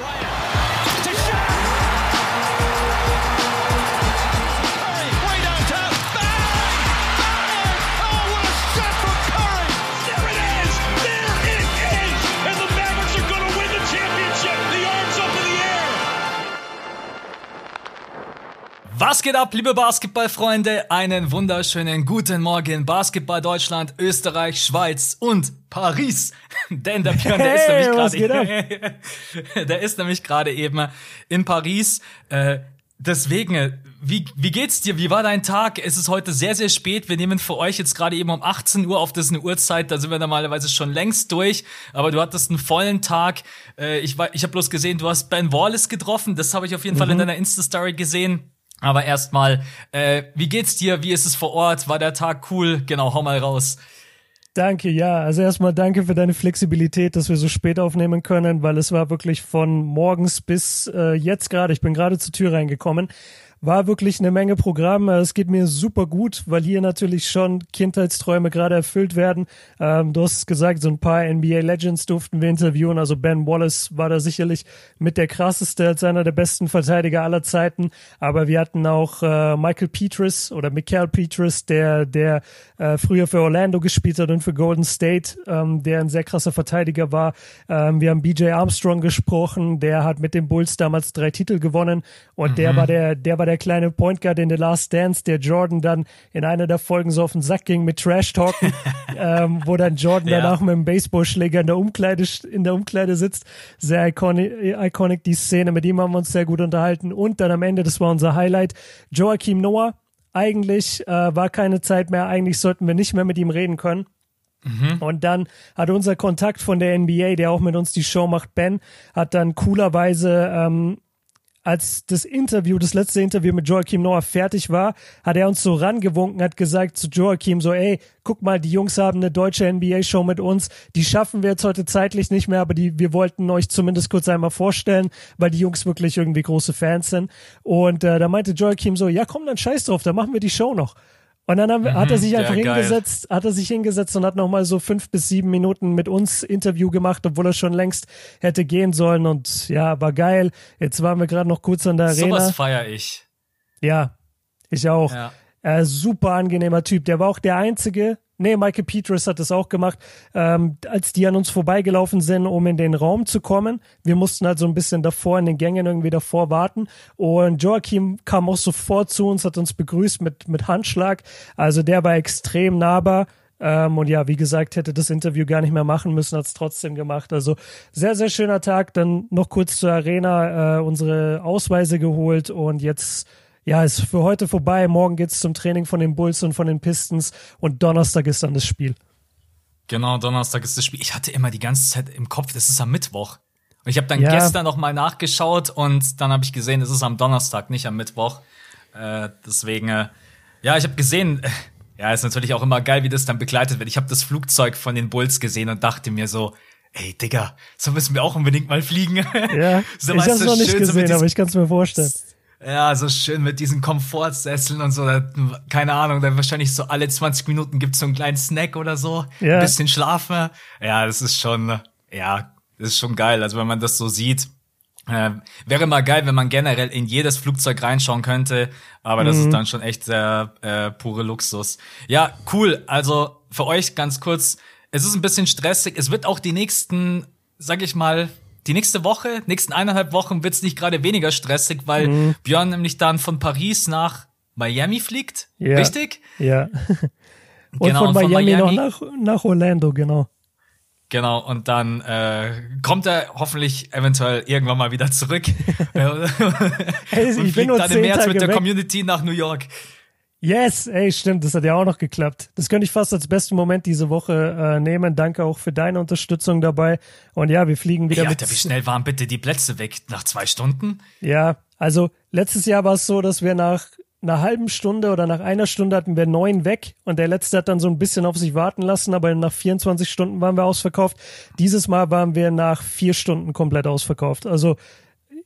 player. Was geht ab, liebe Basketballfreunde? Einen wunderschönen guten Morgen, Basketball Deutschland, Österreich, Schweiz und Paris. Denn der Björn, der ist Hey, nämlich was gerade, der ist nämlich gerade eben in Paris. Äh, deswegen, äh, wie, wie geht's dir? Wie war dein Tag? Es ist heute sehr, sehr spät. Wir nehmen für euch jetzt gerade eben um 18 Uhr auf. Das ist eine Uhrzeit, da sind wir normalerweise schon längst durch. Aber du hattest einen vollen Tag. Äh, ich war, ich habe bloß gesehen, du hast Ben Wallace getroffen. Das habe ich auf jeden Fall in deiner Insta-Story gesehen. Aber erstmal, äh, wie geht's dir? Wie ist es vor Ort? War der Tag cool? Genau, hau mal raus. Danke, ja. Also erstmal danke für deine Flexibilität, dass wir so spät aufnehmen können, weil es war wirklich von morgens bis äh, jetzt gerade, ich bin gerade zur Tür reingekommen, war wirklich eine Menge Programm. Es geht mir super gut, weil hier natürlich schon Kindheitsträume gerade erfüllt werden. Ähm, du hast es gesagt, so ein paar NBA Legends durften wir interviewen. Also Ben Wallace war da sicherlich mit der krasseste als einer der besten Verteidiger aller Zeiten. Aber wir hatten auch äh, Michael Petras oder Michael Petras, der, der äh, früher für Orlando gespielt hat und für Golden State, ähm, der ein sehr krasser Verteidiger war. Ähm, wir haben BJ Armstrong gesprochen, der hat mit den Bulls damals drei Titel gewonnen und der war der, der war der kleine Point Guard in The Last Dance, der Jordan dann in einer der Folgen so auf den Sack ging mit Trash Talken, ähm, wo dann Jordan Ja. danach mit dem Baseballschläger in der Umkleide in der Umkleide sitzt. Sehr iconic, iconic die Szene, mit ihm haben wir uns sehr gut unterhalten und dann am Ende, das war unser Highlight, Joachim Noah. Eigentlich äh, war keine Zeit mehr, eigentlich sollten wir nicht mehr mit ihm reden können. Und dann hat unser Kontakt von der NBA, der auch mit uns die Show macht, Ben, hat dann coolerweise, ähm, als das Interview, das letzte Interview mit Joachim Noah fertig war, hat er uns so rangewunken, hat gesagt zu Joachim so, ey, guck mal, die Jungs haben eine deutsche NBA-Show mit uns, die schaffen wir jetzt heute zeitlich nicht mehr, aber die, wir wollten euch zumindest kurz einmal vorstellen, weil die Jungs wirklich irgendwie große Fans sind. Und äh, da meinte Joachim so, ja komm, dann scheiß drauf, dann machen wir die Show noch. Und dann haben, wir- hat er sich ja, einfach geil. hingesetzt, hat er sich hingesetzt und hat nochmal so fünf bis sieben Minuten mit uns Interview gemacht, obwohl er schon längst hätte gehen sollen. Und ja, war geil. Jetzt waren wir gerade noch kurz an der Arena. Sowas feier ich. Ja, ich auch. Ja. Äh, super angenehmer Typ. Der war auch der einzige. Nee, Michael Petras hat das auch gemacht, ähm, als die an uns vorbeigelaufen sind, um in den Raum zu kommen. Wir mussten halt so ein bisschen davor in den Gängen irgendwie davor warten. Und Joachim kam auch sofort zu uns, hat uns begrüßt mit, mit Handschlag. Also der war extrem nahbar. Ähm, und ja, wie gesagt, hätte das Interview gar nicht mehr machen müssen, hat es trotzdem gemacht. Also sehr, sehr schöner Tag. Dann noch kurz zur Arena äh, unsere Ausweise geholt und jetzt ja, ist für heute vorbei. Morgen geht's zum Training von den Bulls und von den Pistons und Donnerstag ist dann das Spiel. Genau, Donnerstag ist das Spiel. Ich hatte immer die ganze Zeit im Kopf, das ist am Mittwoch. Und ich habe dann Ja. gestern noch mal nachgeschaut und dann habe ich gesehen, es ist am Donnerstag, nicht am Mittwoch. Äh, deswegen, äh, ja, ich habe gesehen, äh, ja, ist natürlich auch immer geil, wie das dann begleitet wird. Ich habe das Flugzeug von den Bulls gesehen und dachte mir so, ey, Digga, so müssen wir auch unbedingt mal fliegen. Ja, so, ich habe es noch nicht schön so gesehen, aber ich kann es mir vorstellen. Ja, so schön mit diesen Komfortsesseln und so. Da, keine Ahnung, dann wahrscheinlich so alle 20 Minuten gibt's so einen kleinen Snack oder so. Ja. Ein bisschen schlafen. Ja, das ist schon, ja, das ist schon geil. Also wenn man das so sieht. Äh, wäre mal geil, wenn man generell in jedes Flugzeug reinschauen könnte, aber das ist dann schon echt sehr äh, pure Luxus. Ja, cool. Also für euch ganz kurz, es ist ein bisschen stressig. Es wird auch die nächsten, sag ich mal, die nächste Woche, nächsten eineinhalb Wochen wird's nicht gerade weniger stressig, weil Björn nämlich dann von Paris nach Miami fliegt. Ja. Richtig? Ja. Und Genau, von, von Miami Miami. noch nach, nach Orlando, genau. Genau, und dann äh, kommt er hoffentlich eventuell irgendwann mal wieder zurück. Hey, und ich bin fliegt nur dann im März Tage mit der weg. Community nach New York. Yes, ey, stimmt, das hat ja auch noch geklappt. Das könnte ich fast als besten Moment diese Woche äh, nehmen. Danke auch für deine Unterstützung dabei. Und ja, wir fliegen wieder Ey, mit. Alter, wie schnell waren bitte die Plätze weg? Nach zwei Stunden? Ja, also letztes Jahr war es so, dass wir nach einer halben Stunde oder nach einer Stunde hatten wir neun weg und der letzte hat dann so ein bisschen auf sich warten lassen, aber nach 24 Stunden waren wir ausverkauft. Dieses Mal waren wir nach vier Stunden komplett ausverkauft. Also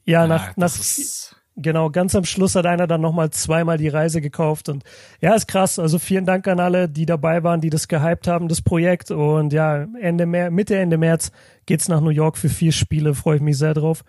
ja, nach, Ja, nach ist, genau, ganz am Schluss hat einer dann nochmal zweimal die Reise gekauft und ja, ist krass. Also vielen Dank an alle, die dabei waren, die das gehypt haben, das Projekt und ja, Ende März, Mitte, Ende März geht's nach New York für vier Spiele, freue ich mich sehr drauf.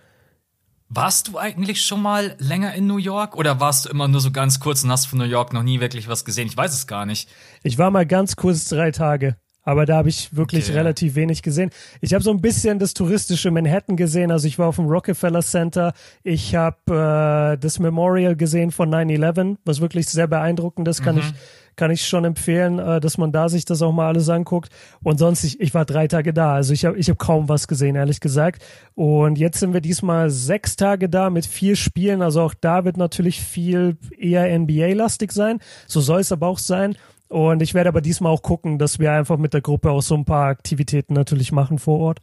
Warst du eigentlich schon mal länger in New York oder warst du immer nur so ganz kurz und hast von New York noch nie wirklich was gesehen? Ich weiß es gar nicht. Ich war mal ganz kurz drei Tage. Aber da habe ich wirklich Okay. relativ wenig gesehen. Ich habe so ein bisschen das touristische Manhattan gesehen. Also ich war auf dem Rockefeller Center. Ich habe äh, das Memorial gesehen von 9-11, was wirklich sehr beeindruckend ist. Kann ich kann ich schon empfehlen, äh, dass man da sich das auch mal alles anguckt. Und sonst, ich, ich war drei Tage da. Also ich habe ich hab kaum was gesehen, ehrlich gesagt. Und jetzt sind wir diesmal sechs Tage da mit vier Spielen. Also auch da wird natürlich viel eher NBA-lastig sein. So soll es aber auch sein. Und ich werde aber diesmal auch gucken, dass wir einfach mit der Gruppe auch so ein paar Aktivitäten natürlich machen vor Ort.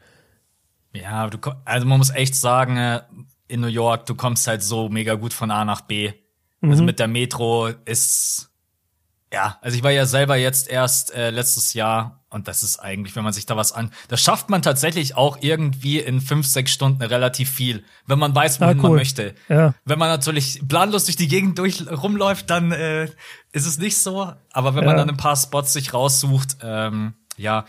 Ja, du, also man muss echt sagen, äh, in New York, du kommst halt so mega gut von A nach B. Also mit der Metro ist, ja, also ich war ja selber jetzt erst äh, letztes Jahr und das ist eigentlich, wenn man sich da was an, das schafft man tatsächlich auch irgendwie in fünf, sechs Stunden relativ viel, wenn man weiß, wohin Ah, man cool. möchte. Ja. Wenn man natürlich planlos durch die Gegend durch rumläuft, dann äh, ist es nicht so. Aber wenn man Ja. dann ein paar Spots sich raussucht, ähm, ja,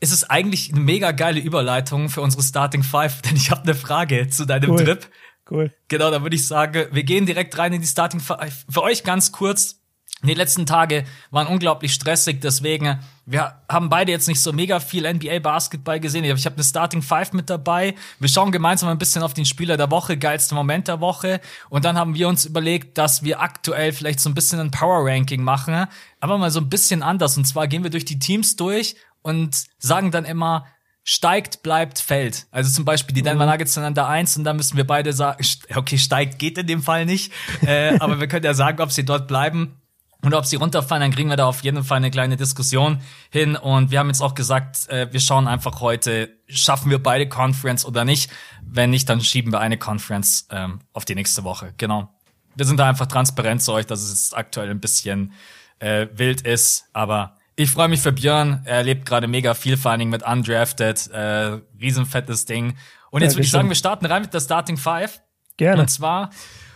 ist es eigentlich eine mega geile Überleitung für unsere Starting Five, denn ich habe eine Frage zu deinem Cool. Trip. Cool. Genau, da würde ich sagen, wir gehen direkt rein in die Starting Five. Für euch ganz kurz. Die letzten Tage waren unglaublich stressig, deswegen, wir haben beide jetzt nicht so mega viel NBA-Basketball gesehen. Ich habe eine Starting Five mit dabei. Wir schauen gemeinsam ein bisschen auf den Spieler der Woche, geilste Moment der Woche. Und dann haben wir uns überlegt, dass wir aktuell vielleicht so ein bisschen ein Power-Ranking machen, aber mal so ein bisschen anders. Und zwar gehen wir durch die Teams durch und sagen dann immer, steigt, bleibt, fällt. Also zum Beispiel die Denver Nuggets sind an der Eins und dann müssen wir beide sagen, okay, steigt geht in dem Fall nicht, äh, aber wir können ja sagen, ob sie dort bleiben und ob sie runterfallen, dann kriegen wir da auf jeden Fall eine kleine Diskussion hin. Und wir haben jetzt auch gesagt, äh, wir schauen einfach heute, schaffen wir beide Conference oder nicht. Wenn nicht, dann schieben wir eine Conference ähm, auf die nächste Woche. Genau. Wir sind da einfach transparent zu euch, dass es jetzt aktuell ein bisschen äh, wild ist. Aber ich freue mich für Björn. Er erlebt gerade mega viel, vor allen Dingen mit Undrafted. Äh, riesenfettes Ding. Und jetzt Ja, würde ich sagen, wir starten rein mit der Starting Five. Gerne. Und zwar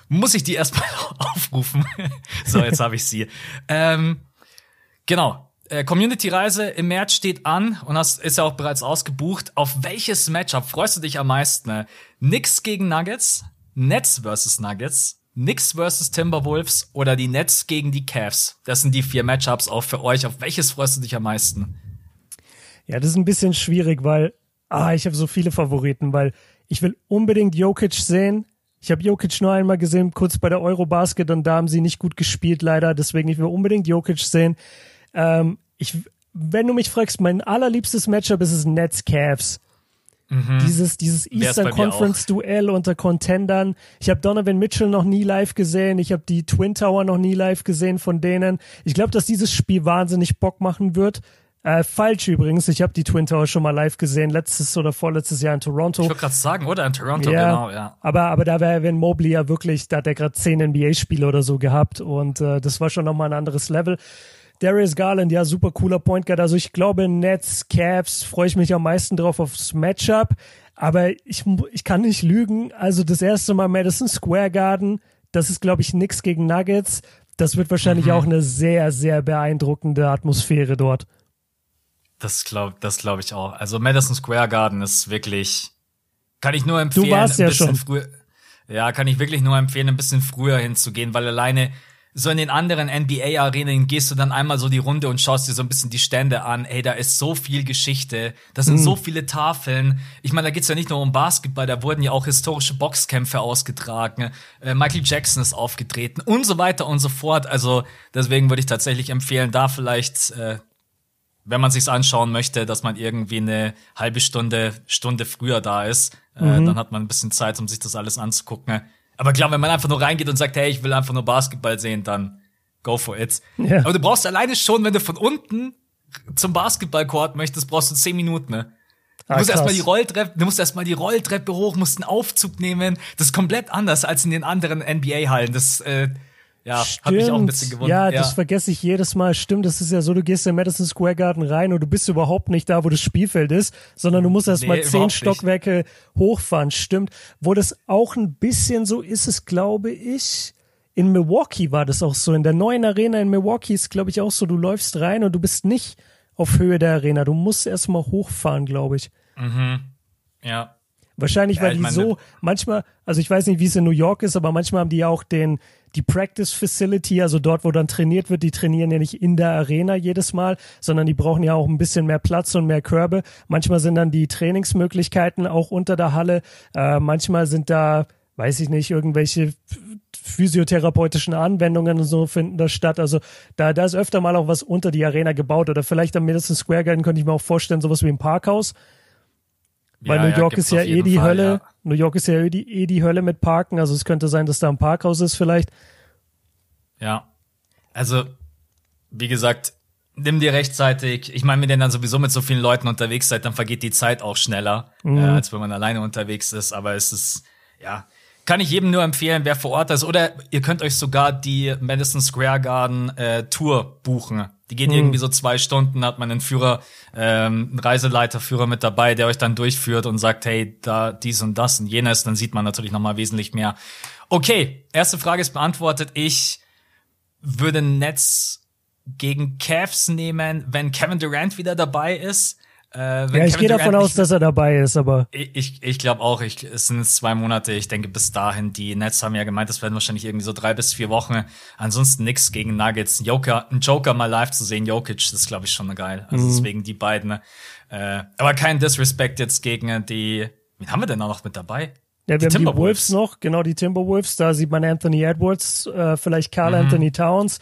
muss ich die erstmal aufrufen. so, jetzt habe ich sie. Ähm, genau. Äh, Community-Reise im März steht an und hast, ist ja auch bereits ausgebucht. Auf welches Matchup freust du dich am meisten? Knicks gegen Nuggets, Nets versus Nuggets, Knicks versus Timberwolves oder die Nets gegen die Cavs? Das sind die vier Matchups auch für euch. Auf welches freust du dich am meisten? Ja, das ist ein bisschen schwierig, weil ah, ich habe so viele Favoriten, weil ich will unbedingt Jokic sehen. Ich habe Jokic nur einmal gesehen, kurz bei der Eurobasket und da haben sie nicht gut gespielt, leider. Deswegen ich will unbedingt Jokic sehen. Ähm, ich, wenn du mich fragst, mein allerliebstes Matchup ist es Nets Cavs. Dieses, dieses Mhm. Wär's Eastern Conference Duell unter Contendern. Ich habe Donovan Mitchell noch nie live gesehen. Ich habe die Twin Tower noch nie live gesehen von denen. Ich glaube, dass dieses Spiel wahnsinnig Bock machen wird. Äh, falsch übrigens. Ich habe die Twin Tower schon mal live gesehen, letztes oder vorletztes Jahr in Toronto. Ich wollte gerade sagen, oder? In Toronto, Ja, genau, ja. aber, aber da wäre Evan Mobley ja wirklich, da hat er gerade zehn NBA-Spiele oder so gehabt und äh, das war schon nochmal ein anderes Level. Darius Garland, ja, super cooler Point Guard. Also ich glaube, Nets, Cavs, freue ich mich am meisten drauf aufs Matchup. Aber ich, ich kann nicht lügen. Also das erste Mal Madison Square Garden, das ist, glaube ich, nix gegen Nuggets. Das wird wahrscheinlich auch eine sehr, sehr beeindruckende Atmosphäre dort. Das glaube das glaub ich auch. Also Madison Square Garden ist wirklich, kann ich nur empfehlen, warst ein ja bisschen schon. früher. Ja, kann ich wirklich nur empfehlen, ein bisschen früher hinzugehen, weil alleine so in den anderen NBA-Arenen gehst du dann einmal so die Runde und schaust dir so ein bisschen die Stände an. Ey, da ist so viel Geschichte, da sind so viele Tafeln. Ich meine, da geht's ja nicht nur um Basketball, da wurden ja auch historische Boxkämpfe ausgetragen. Äh, Michael Jackson ist aufgetreten und so weiter und so fort. Also deswegen würde ich tatsächlich empfehlen, da vielleicht äh, wenn man sich's anschauen möchte, dass man irgendwie eine halbe Stunde, Stunde früher da ist, äh, dann hat man ein bisschen Zeit, um sich das alles anzugucken. Aber klar, wenn man einfach nur reingeht und sagt, hey, ich will einfach nur Basketball sehen, dann go for it. Ja. Aber du brauchst alleine schon, wenn du von unten zum Basketballcourt möchtest, brauchst du zehn Minuten, ne? Du Ah, musst erstmal die Rolltreppe, du musst erstmal die Rolltreppe hoch, musst einen Aufzug nehmen. Das ist komplett anders als in den anderen NBA-Hallen. Das, äh, ja, hat mich auch ein bisschen gewundert. Ja, das vergesse ich jedes Mal. Stimmt, das ist ja so, du gehst in Madison Square Garden rein und du bist überhaupt nicht da, wo das Spielfeld ist, sondern du musst erst Nee, mal zehn überhaupt nicht. Stockwerke hochfahren. Stimmt. Wo das auch ein bisschen so ist, es glaube ich. In Milwaukee war das auch so. In der neuen Arena in Milwaukee ist, glaube ich, auch so, du läufst rein und du bist nicht auf Höhe der Arena. Du musst erst mal hochfahren, glaube ich. ja. Wahrscheinlich, weil Ja, ich die so manchmal, also ich weiß nicht, wie es in New York ist, aber manchmal haben die ja auch den die Practice Facility, also dort, wo dann trainiert wird, die trainieren ja nicht in der Arena jedes Mal, sondern die brauchen ja auch ein bisschen mehr Platz und mehr Körbe. Manchmal sind dann die Trainingsmöglichkeiten auch unter der Halle. Äh, manchmal sind da, weiß ich nicht, irgendwelche physiotherapeutischen Anwendungen und so finden da statt. Also da, da ist öfter mal auch was unter die Arena gebaut oder vielleicht am Madison Square Garden könnte ich mir auch vorstellen, sowas wie ein Parkhaus. Weil Ja, New ja, York gibt's ist ja eh die Fall, Hölle. ja. New York ist ja eh die, eh die Hölle mit Parken. Also es könnte sein, dass da ein Parkhaus ist vielleicht. Ja. Also, wie gesagt, nimm dir rechtzeitig. Ich meine, wenn ihr dann sowieso mit so vielen Leuten unterwegs seid, dann vergeht die Zeit auch schneller, äh, als wenn man alleine unterwegs ist. Aber es ist, ja, kann ich jedem nur empfehlen, wer vor Ort ist. Oder ihr könnt euch sogar die Madison Square Garden äh, Tour buchen. Die gehen irgendwie so zwei Stunden, hat man einen Führer, ähm, einen Reiseleiterführer mit dabei, der euch dann durchführt und sagt, hey, da dies und das und jenes. Dann sieht man natürlich noch mal wesentlich mehr. Okay, erste Frage ist beantwortet. Ich würde Nets gegen Cavs nehmen, wenn Kevin Durant wieder dabei ist. Äh, Ja, ich Kevin gehe davon aus, dass er dabei ist, aber ich, ich, ich glaube auch, ich, es sind jetzt zwei Monate. Ich denke, bis dahin, die Nets haben ja gemeint, das werden wahrscheinlich irgendwie so drei bis vier Wochen. Ansonsten nix gegen Nuggets. Ein Joker, ein Joker mal live zu sehen, Jokic, das ist, glaube ich, schon geil. Also deswegen die beiden. Äh, aber kein Disrespect jetzt gegen die. Wen haben wir denn auch noch mit dabei? ja, wir Die haben die Timberwolves. Wolves noch, genau die Timberwolves. Da sieht man Anthony Edwards, äh, vielleicht Carl Mhm. Anthony Towns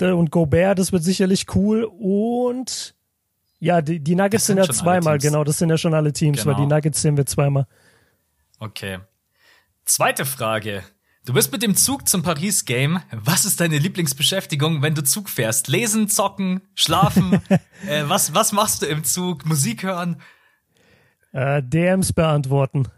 und Gobert. Das wird sicherlich cool. Und ja, die, die Nuggets Das sind ja zweimal, genau. Das sind ja schon alle Teams, weil Genau. die Nuggets sehen wir zweimal. Okay. Zweite Frage. Du bist mit dem Zug zum Paris-Game. Was ist deine Lieblingsbeschäftigung, wenn du Zug fährst? Lesen, zocken, schlafen? äh, was, was machst du im Zug? Musik hören? Äh, DMs beantworten.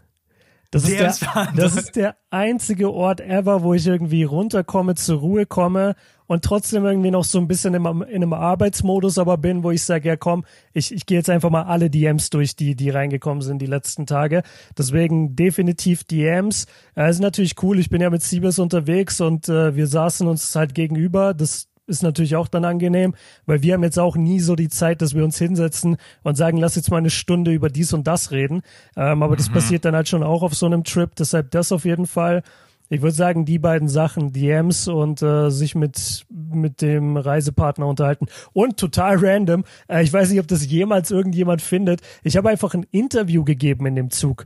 Das ist, der, das ist der einzige Ort ever, wo ich irgendwie runterkomme, zur Ruhe komme und trotzdem irgendwie noch so ein bisschen im, in einem Arbeitsmodus aber bin, wo ich sage, ja komm, ich, ich gehe jetzt einfach mal alle DMs durch, die, die reingekommen sind die letzten Tage. Deswegen definitiv DMs. Äh, ist natürlich cool, ich bin ja mit Siebes unterwegs und äh, wir saßen uns halt gegenüber. Das ist natürlich auch dann angenehm, weil wir haben jetzt auch nie so die Zeit, dass wir uns hinsetzen und sagen, lass jetzt mal eine Stunde über dies und das reden. Ähm, aber das passiert dann halt schon auch auf so einem Trip, deshalb das auf jeden Fall. Ich würde sagen, die beiden Sachen, DMs und äh, sich mit, mit dem Reisepartner unterhalten. Und total random, äh, ich weiß nicht, ob das jemals irgendjemand findet, ich habe einfach ein Interview gegeben in dem Zug.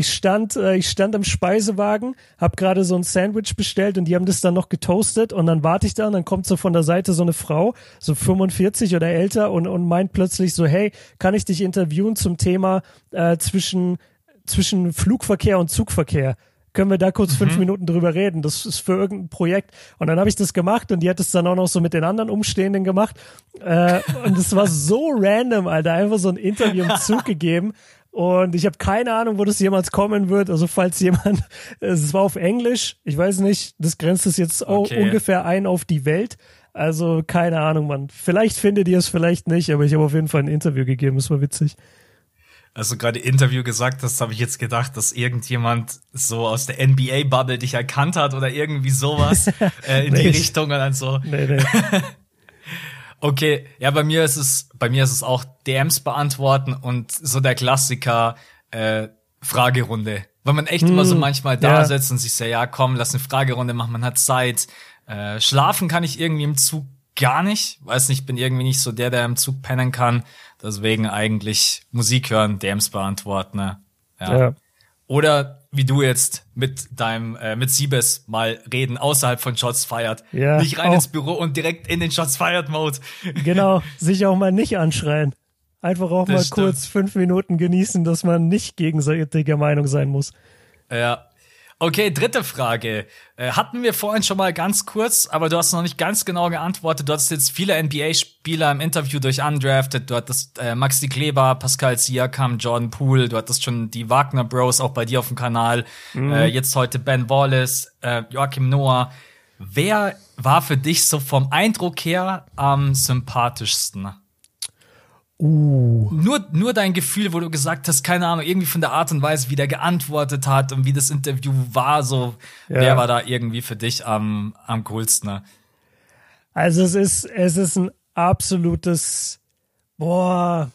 Ich stand, äh, ich stand am Speisewagen, habe gerade so ein Sandwich bestellt und die haben das dann noch getoastet und dann warte ich da und dann kommt so von der Seite so eine Frau, so 45 oder älter und, und meint plötzlich so, hey, kann ich dich interviewen zum Thema äh, zwischen, zwischen Flugverkehr und Zugverkehr? Können wir da kurz fünf Minuten drüber reden? Das ist für irgendein Projekt. Und dann habe ich das gemacht und die hat es dann auch noch so mit den anderen Umstehenden gemacht. Äh, und es war so random, Alter. Einfach so ein Interview im Zug gegeben. Und ich habe keine Ahnung, wo das jemals kommen wird. Also falls jemand, es war auf Englisch, ich weiß nicht, das grenzt es jetzt auch Okay. ungefähr ein auf die Welt. Also keine Ahnung, Mann. Vielleicht findet ihr es, vielleicht nicht, aber ich habe auf jeden Fall ein Interview gegeben. Es war witzig. Als du gerade Interview gesagt hast, habe ich jetzt gedacht, dass irgendjemand so aus der NBA-Bubble dich erkannt hat oder irgendwie sowas äh, in die Nee. Richtung und dann so. Nee, nee. Okay, ja, bei mir ist es, bei mir ist es auch DMs beantworten und so der Klassiker äh, Fragerunde. Weil man echt immer so manchmal da Hm, ja. sitzt und sich so, ja, komm, lass eine Fragerunde machen, man hat Zeit. Äh, schlafen kann ich irgendwie im Zug gar nicht. Weiß nicht, bin irgendwie nicht so der, der im Zug pennen kann. Deswegen eigentlich Musik hören, DMs beantworten. Ne? Ja. ja. Oder wie du jetzt mit deinem, äh, mit Siebes mal reden außerhalb von Shots Fired. Ja, Nicht rein auch- ins Büro und direkt in den Shots Fired Mode. Genau, sich auch mal nicht anschreien. Einfach auch Das mal stimmt. kurz fünf Minuten genießen, dass man nicht gegenseitiger Meinung sein muss. Ja. Okay, dritte Frage. Äh, hatten wir vorhin schon mal ganz kurz, aber du hast noch nicht ganz genau geantwortet. Du hattest jetzt viele NBA-Spieler im Interview durch Undrafted. Du hattest äh, Maxi Kleber, Pascal Siakam, Jordan Poole. Du hattest schon die Wagner Bros auch bei dir auf dem Kanal. Äh, jetzt heute Ben Wallace, äh, Joachim Noah. Wer war für dich so vom Eindruck her am sympathischsten? Uh. Nur, nur dein Gefühl, wo du gesagt hast, keine Ahnung, irgendwie von der Art und Weise, wie der geantwortet hat und wie das Interview war, so, Ja. wer war da irgendwie für dich am, am coolsten? Ne? Also es ist, es ist ein absolutes, boah.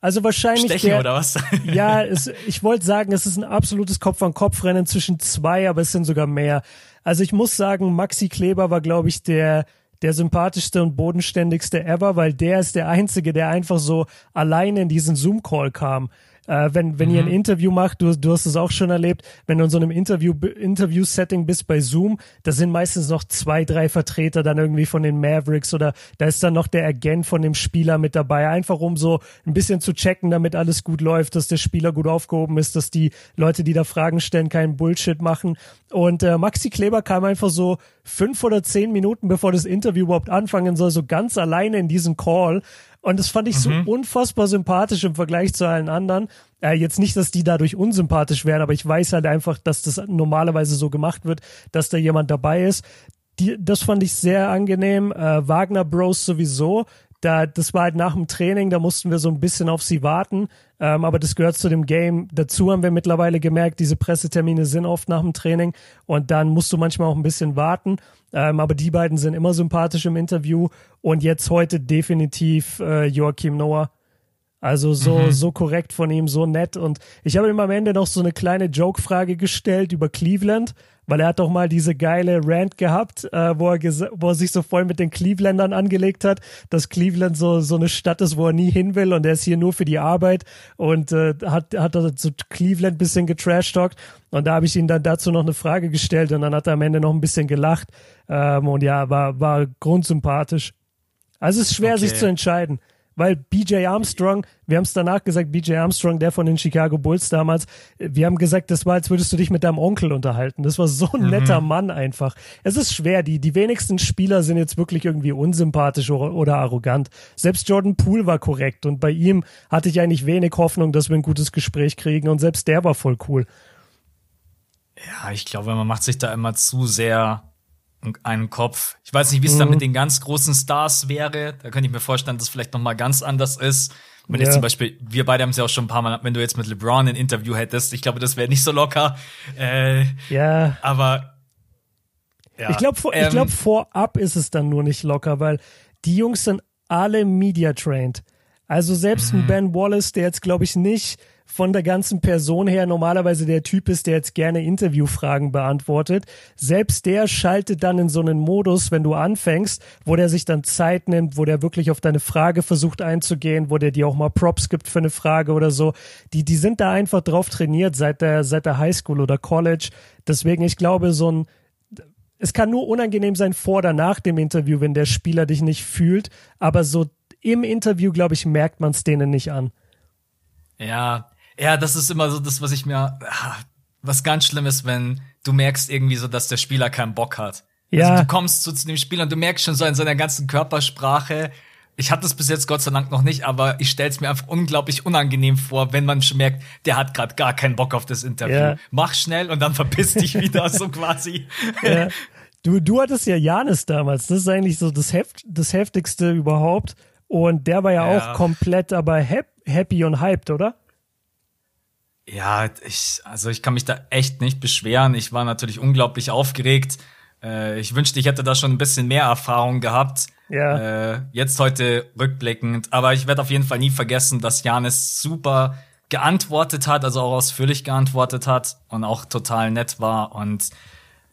Also wahrscheinlich Stechen der, oder was? ja, es, ich wollte sagen, es ist ein absolutes Kopf-an-Kopf-Rennen zwischen zwei, aber es sind sogar mehr. Also ich muss sagen, Maxi Kleber war, glaube ich, der der sympathischste und bodenständigste ever, weil der ist der Einzige, der einfach so alleine in diesen Zoom-Call kam äh, wenn, wenn mhm. ihr ein mhm. Interview macht, du, du hast es auch schon erlebt, wenn du in so einem Interview, Interview-Setting bist bei Zoom, da sind meistens noch zwei, drei Vertreter dann irgendwie von den Mavericks oder da ist dann noch der Agent von dem Spieler mit dabei, einfach um so ein bisschen zu checken, damit alles gut läuft, dass der Spieler gut aufgehoben ist, dass die Leute, die da Fragen stellen, keinen Bullshit machen. Und äh, Maxi Kleber kam einfach so fünf oder zehn Minuten, bevor das Interview überhaupt anfangen soll, so ganz alleine in diesen Call und das fand ich mhm. so unfassbar sympathisch im Vergleich zu allen anderen. Äh, jetzt nicht, dass die dadurch unsympathisch wären, aber ich weiß halt einfach, dass das normalerweise so gemacht wird, dass da jemand dabei ist. Die, das fand ich sehr angenehm. Äh, Wagner Bros sowieso da, das war halt nach dem Training, da mussten wir so ein bisschen auf sie warten. Ähm, aber das gehört zu dem Game. Dazu haben wir mittlerweile gemerkt, diese Pressetermine sind oft nach dem Training und dann musst du manchmal auch ein bisschen warten. Ähm, aber die beiden sind immer sympathisch im Interview und jetzt heute definitiv äh, Joachim Noah. Also so, mhm. so korrekt von ihm, so nett. Und ich habe ihm am Ende noch so eine kleine Joke-Frage gestellt über Cleveland, weil er hat doch mal diese geile Rant gehabt, äh, wo, er wo er sich so voll mit den Clevelandern angelegt hat, dass Cleveland so, so eine Stadt ist, wo er nie hin will und er ist hier nur für die Arbeit und äh, hat, hat er so Cleveland bisschen getrashtalkt. Und da habe ich ihm dann dazu noch eine Frage gestellt und dann hat er am Ende noch ein bisschen gelacht. Ähm, und ja, war, war grundsympathisch. Also es ist schwer, okay. sich zu entscheiden weil BJ Armstrong, wir haben es danach gesagt, BJ Armstrong, der von den Chicago Bulls damals, wir haben gesagt, das war, als würdest du dich mit deinem Onkel unterhalten. Das war so ein mhm. netter Mann einfach. Es ist schwer, die, die wenigsten Spieler sind jetzt wirklich irgendwie unsympathisch oder, oder arrogant. Selbst Jordan Poole war korrekt und bei ihm hatte ich eigentlich wenig Hoffnung, dass wir ein gutes Gespräch kriegen und selbst der war voll cool. Ja, ich glaube, man macht sich da immer zu sehr einen Kopf. Ich weiß nicht, wie es mhm. dann mit den ganz großen Stars wäre. Da könnte ich mir vorstellen, dass es vielleicht noch mal ganz anders ist. Wenn ja. jetzt zum Beispiel, wir beide haben es ja auch schon ein paar Mal, wenn du jetzt mit LeBron ein Interview hättest, ich glaube, das wäre nicht so locker. Äh, ja. Aber ja. ich glaube, ähm, ich glaube, vorab ist es dann nur nicht locker, weil die Jungs sind alle media trained. Also selbst mhm. ein Ben Wallace, der jetzt glaube ich nicht von der ganzen Person her normalerweise der Typ ist, der jetzt gerne Interviewfragen beantwortet. Selbst der schaltet dann in so einen Modus, wenn du anfängst, wo der sich dann Zeit nimmt, wo der wirklich auf deine Frage versucht einzugehen, wo der dir auch mal Props gibt für eine Frage oder so. Die, die sind da einfach drauf trainiert seit der, seit der Highschool oder College. Deswegen, ich glaube, so ein, es kann nur unangenehm sein vor oder nach dem Interview, wenn der Spieler dich nicht fühlt, aber so im Interview, glaube ich, merkt man es denen nicht an. Ja, ja, das ist immer so das, was ich mir, ah, was ganz schlimm ist, wenn du merkst irgendwie so, dass der Spieler keinen Bock hat. Also ja. Also du kommst so zu dem Spieler und du merkst schon so in seiner ganzen Körpersprache, ich hatte es bis jetzt Gott sei Dank noch nicht, aber ich stelle es mir einfach unglaublich unangenehm vor, wenn man schon merkt, der hat gerade gar keinen Bock auf das Interview. Ja. Mach schnell und dann verpiss dich wieder, so quasi. Ja. Du, du hattest ja Janis damals. Das ist eigentlich so das, Heft, das heftigste überhaupt. Und der war ja, ja. auch komplett aber happy und hyped, oder? Ja, ich, also ich kann mich da echt nicht beschweren. Ich war natürlich unglaublich aufgeregt. Äh, ich wünschte, ich hätte da schon ein bisschen mehr Erfahrung gehabt. Ja. Äh, jetzt heute rückblickend. Aber ich werde auf jeden Fall nie vergessen, dass Janis super geantwortet hat, also auch ausführlich geantwortet hat und auch total nett war. Und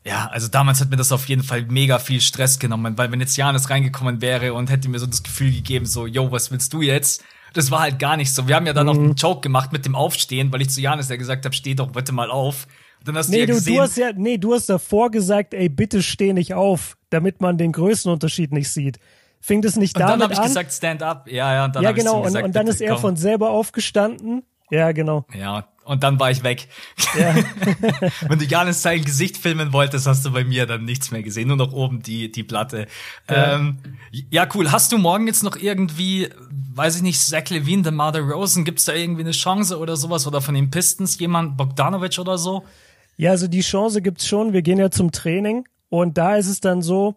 ja, also damals hat mir das auf jeden Fall mega viel Stress genommen, weil wenn jetzt Janis reingekommen wäre und hätte mir so das Gefühl gegeben, so, yo, was willst du jetzt? Das war halt gar nicht so. Wir haben ja dann mhm. noch einen Joke gemacht mit dem Aufstehen, weil ich zu Janis ja gesagt habe, steh doch bitte mal auf. Und dann hast nee, du, ja gesehen, du, hast ja, nee, du hast davor gesagt, ey, bitte steh nicht auf, damit man den Größenunterschied nicht sieht. Fing das nicht und damit an? dann habe ich gesagt, stand up. Ja, ja, und dann Ja, genau. Gesagt, und, und dann ist er komm. von selber aufgestanden. Ja, genau. Ja, und dann war ich weg. Ja. Wenn du Janis sein Gesicht filmen wolltest, hast du bei mir dann nichts mehr gesehen, nur noch oben die, die Platte. Ja. Ähm, ja, cool. Hast du morgen jetzt noch irgendwie, weiß ich nicht, Zach Levine, The Mother Rosen, gibt's da irgendwie eine Chance oder sowas? Oder von den Pistons jemand, Bogdanovic oder so? Ja, also die Chance gibt's schon. Wir gehen ja zum Training und da ist es dann so,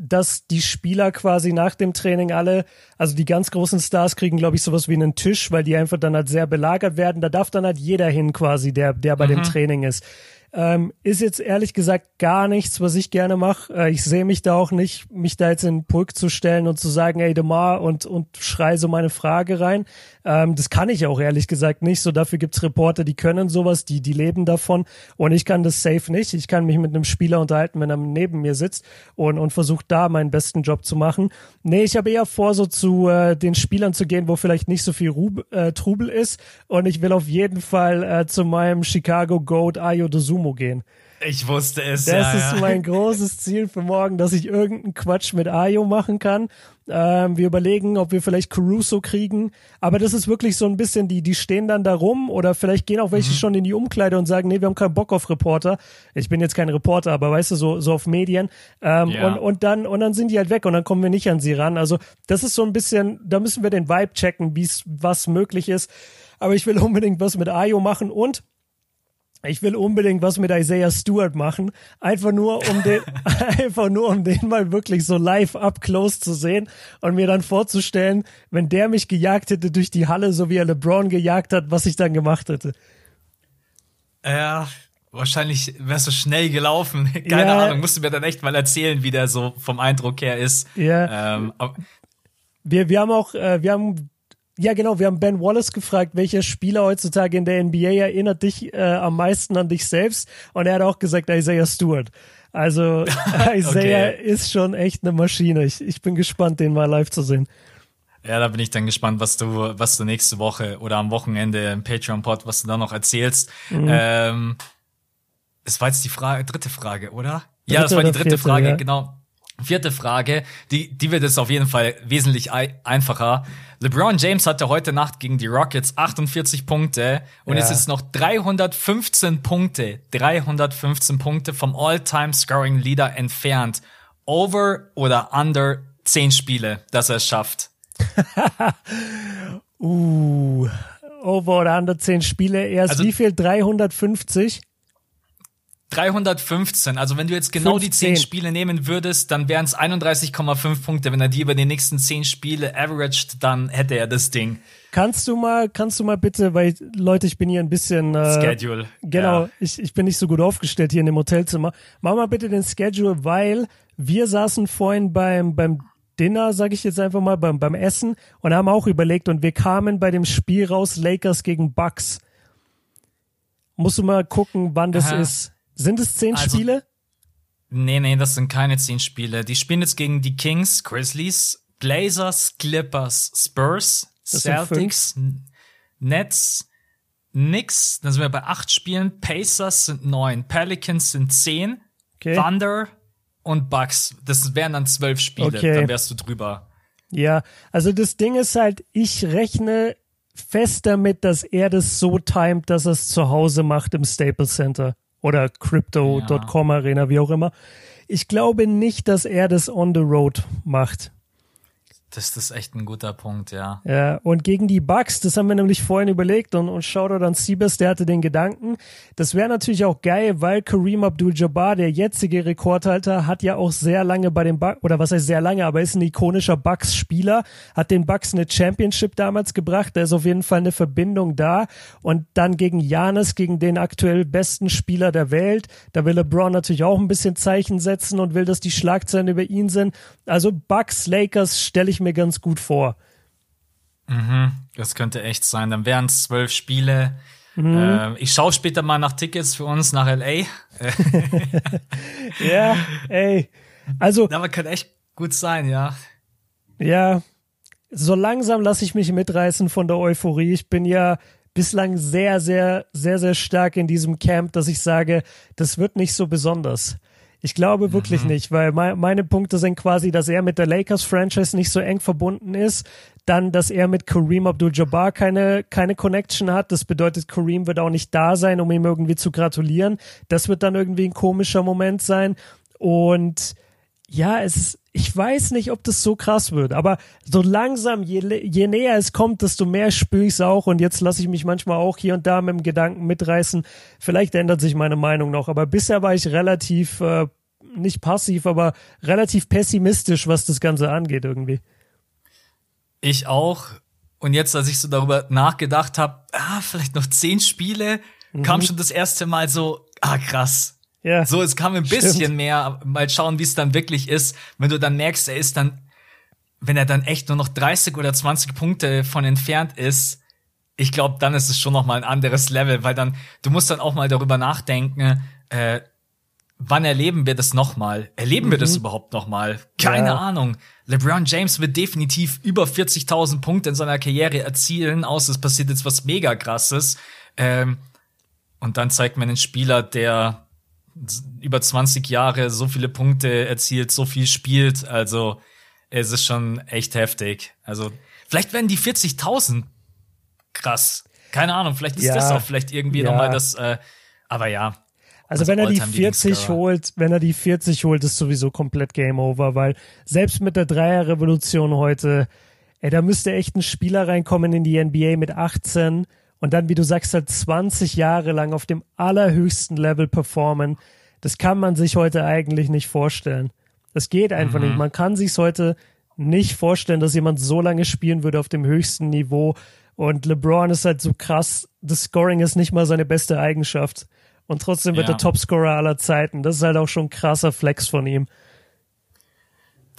dass die Spieler quasi nach dem Training alle, also die ganz großen Stars kriegen, glaube ich, sowas wie einen Tisch, weil die einfach dann halt sehr belagert werden. Da darf dann halt jeder hin quasi, der, der bei mhm. dem Training ist. Ähm, ist jetzt ehrlich gesagt gar nichts, was ich gerne mache. Äh, ich sehe mich da auch nicht, mich da jetzt in den Pulk zu stellen und zu sagen, ey, Demar und, und schrei so meine Frage rein. Ähm, das kann ich auch ehrlich gesagt nicht. So dafür gibt's Reporter, die können sowas, die, die leben davon. Und ich kann das safe nicht. Ich kann mich mit einem Spieler unterhalten, wenn er neben mir sitzt und, und versucht da meinen besten Job zu machen. Nee, ich habe eher vor, so zu äh, den Spielern zu gehen, wo vielleicht nicht so viel Rub, äh, Trubel ist. Und ich will auf jeden Fall äh, zu meinem Chicago Goat Ayo Dosumo gehen. Ich wusste es. Das ja, ist mein großes Ziel für morgen, dass ich irgendeinen Quatsch mit Ayo machen kann. Ähm, wir überlegen, ob wir vielleicht Caruso kriegen. Aber das ist wirklich so ein bisschen, die, die stehen dann da rum oder vielleicht gehen auch welche schon in die Umkleide und sagen, nee, wir haben keinen Bock auf Reporter. Ich bin jetzt kein Reporter, aber weißt du, so, so auf Medien. Ähm, Ja. und, und dann, und dann sind die halt weg und dann kommen wir nicht an sie ran. Also das ist so ein bisschen, da müssen wir den Vibe checken, wie's, was möglich ist. Aber ich will unbedingt was mit Ayo machen und ich will unbedingt was mit Isaiah Stewart machen, einfach nur um den, einfach nur um den mal wirklich so live up close zu sehen und mir dann vorzustellen, wenn der mich gejagt hätte durch die Halle, so wie er LeBron gejagt hat, was ich dann gemacht hätte. Ja, wahrscheinlich wärst du schnell gelaufen. Keine Ja. Ahnung, musst du mir dann echt mal erzählen, wie der so vom Eindruck her ist. Ja. Ähm, Wir, wir haben auch, äh, wir haben, ja genau, wir haben Ben Wallace gefragt, welcher Spieler heutzutage in der NBA erinnert dich äh, am meisten an dich selbst und er hat auch gesagt Isaiah Stewart. Also Isaiah Okay. ist schon echt eine Maschine. Ich, ich bin gespannt, den mal live zu sehen. ja, da bin ich dann gespannt, was du, was du nächste Woche oder am Wochenende im Patreon-Pod, was du da noch erzählst. Mhm. Ähm, das war jetzt die Frage, dritte Frage, oder? ja, das Dritte war die dritte vierte, Frage, ja. genau. Vierte Frage, die, die wird jetzt auf jeden Fall wesentlich ei- einfacher. LeBron James hatte heute Nacht gegen die Rockets 48 Punkte und Ja. ist jetzt noch 315 Punkte, 315 Punkte vom All-Time-Scoring-Leader entfernt. Over oder under 10 Spiele, dass er es schafft. Uh, over oder under 10 Spiele. Erst Also- wie viel? 350? 315. Also wenn du jetzt genau die 10 15. Spiele nehmen würdest, dann wären es 31,5 Punkte. Wenn er die über die nächsten 10 Spiele averaged, dann hätte er das Ding. Kannst du mal, kannst du mal bitte, weil Leute, ich bin hier ein bisschen äh, Schedule. Genau, Ja. ich, ich bin nicht so gut aufgestellt hier in dem Hotelzimmer. Mach mal bitte den Schedule, weil wir saßen vorhin beim beim Dinner, sage ich jetzt einfach mal, beim beim Essen und haben auch überlegt und wir kamen bei dem Spiel raus Lakers gegen Bucks. Musst du mal gucken, wann das Aha. ist. Sind es zehn Also- Spiele? Nee, nee, das sind keine 10 Spiele. Die spielen jetzt gegen die Kings, Grizzlies, Blazers, Clippers, Spurs, Das Celtics, Nets, Knicks, dann sind wir bei 8 Spielen, Pacers sind 9, Pelicans sind 10, Okay. Thunder und Bucks. Das wären dann 12 Spiele, Okay. dann wärst du drüber. Ja, also das Ding ist halt, ich rechne fest damit, dass er das so timet, dass er es zu Hause macht im Staples Center oder Crypto.com Arena, wie auch immer. Ich glaube nicht, dass er das on the road macht. Das ist echt ein guter Punkt, ja. Ja, und gegen die Bucks, das haben wir nämlich vorhin überlegt und, und Shoutout an Siebes, der hatte den Gedanken, das wäre natürlich auch geil, weil Kareem Abdul-Jabbar, der jetzige Rekordhalter, hat ja auch sehr lange bei den Bucks, oder was heißt sehr lange, aber ist ein ikonischer Bucks-Spieler, hat den Bucks eine Championship damals gebracht, da ist auf jeden Fall eine Verbindung da und dann gegen Janis, gegen den aktuell besten Spieler der Welt, da will LeBron natürlich auch ein bisschen Zeichen setzen und will, dass die Schlagzeilen über ihn sind. Also Bucks, Lakers stelle ich mir ganz gut vor. Das könnte echt sein. Dann wären es zwölf Spiele. Mhm. Ähm, ich schaue später mal nach Tickets für uns nach LA. Ja, ey. Also, Aber könnte echt gut sein, ja. ja, so langsam lasse ich mich mitreißen von der Euphorie. Ich bin ja bislang sehr, sehr, sehr, sehr stark in diesem Camp, dass ich sage, das wird nicht so besonders. Ich glaube wirklich nicht, weil me meine Punkte sind quasi, dass er mit der Lakers-Franchise nicht so eng verbunden ist, dann, dass er mit Kareem Abdul-Jabbar keine, keine Connection hat. Das bedeutet, Kareem wird auch nicht da sein, um ihm irgendwie zu gratulieren. Das wird dann irgendwie ein komischer Moment sein. Und ja, es ist, ich weiß nicht, ob das so krass wird, aber so langsam, je, je näher es kommt, desto mehr spüre ich es auch und jetzt lasse ich mich manchmal auch hier und da mit dem Gedanken mitreißen. Vielleicht ändert sich meine Meinung noch, aber bisher war ich relativ, äh, nicht passiv, aber relativ pessimistisch, was das Ganze angeht irgendwie. Ich auch. Und jetzt, als ich so darüber nachgedacht habe, ah, vielleicht noch zehn Spiele, Mhm. kam schon das erste Mal so ah, krass. Ja. So, es kam ein bisschen Stimmt. mehr, mal schauen, wie es dann wirklich ist, wenn du dann merkst, er ist dann, wenn er dann echt nur noch 30 oder 20 Punkte von entfernt ist, ich glaube, dann ist es schon noch mal ein anderes Level, weil dann, du musst dann auch mal darüber nachdenken, äh, wann erleben wir das noch mal? Erleben wir das überhaupt noch mal? Keine Mhm. Ja. Ahnung. LeBron James wird definitiv über 40.000 Punkte in seiner Karriere erzielen, außer es passiert jetzt was mega krasses. Ähm, und dann zeigt man einen Spieler, der über 20 Jahre so viele Punkte erzielt, so viel spielt. Also es ist schon echt heftig. Also vielleicht werden die 40.000 krass. Keine Ahnung, vielleicht ist Ja. das auch vielleicht irgendwie Ja. noch mal das. Äh, aber ja. Also Das wenn er die All-Time-Lieblingsscorer. 40 holt, wenn er die 40 holt, ist sowieso komplett Game Over, weil selbst mit der Dreierrevolution heute, ey, da müsste echt ein Spieler reinkommen in die NBA mit 18 und dann, wie du sagst, halt 20 Jahre lang auf dem allerhöchsten Level performen. Das kann man sich heute eigentlich nicht vorstellen. Das geht einfach Mhm. nicht. Man kann sich's heute nicht vorstellen, dass jemand so lange spielen würde auf dem höchsten Niveau. Und LeBron ist halt so krass. Das Scoring ist nicht mal seine beste Eigenschaft. Und trotzdem wird Ja. er Topscorer aller Zeiten. Das ist halt auch schon ein krasser Flex von ihm.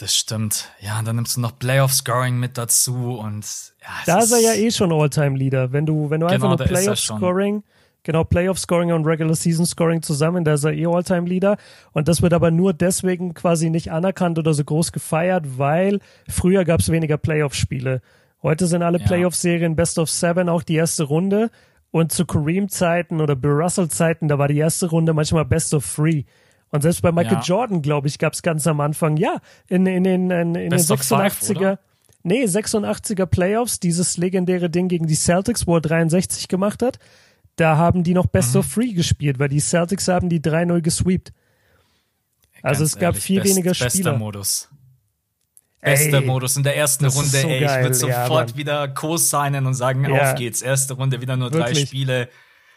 Das stimmt. Ja, und dann nimmst du noch Playoff-Scoring mit dazu und ja, Da ist er ja eh schon All-Time-Leader. Wenn du, wenn du Genau, einfach nur ist Playoff-Scoring, genau, Playoff-Scoring und Regular-Season-Scoring zusammen, da ist er eh All-Time-Leader. Und das wird aber nur deswegen quasi nicht anerkannt oder so groß gefeiert, weil früher gab es weniger Playoff-Spiele. Heute sind alle Ja. Playoff-Serien Best of Seven auch die erste Runde. Und zu Kareem-Zeiten oder Bill Russell-Zeiten, da war die erste Runde manchmal Best of Three. Und selbst bei Michael Ja. Jordan, glaube ich, gab es ganz am Anfang, ja, in, in, in, in, in den Best of five, 86er, oder? nee, 86er Playoffs, dieses legendäre Ding gegen die Celtics, wo er 63 gemacht hat, da haben die noch Best Mhm. of Three gespielt, weil die Celtics haben die 3-0 gesweept. Also Ganz es gab ehrlich, viel best- weniger Bester Spieler. Modus. Bester Ey, Modus in der ersten Runde, so ey. Ich würde ja, sofort Mann. wieder co-signen und sagen, Ja. auf geht's. Erste Runde, wieder nur drei Wirklich. Spiele.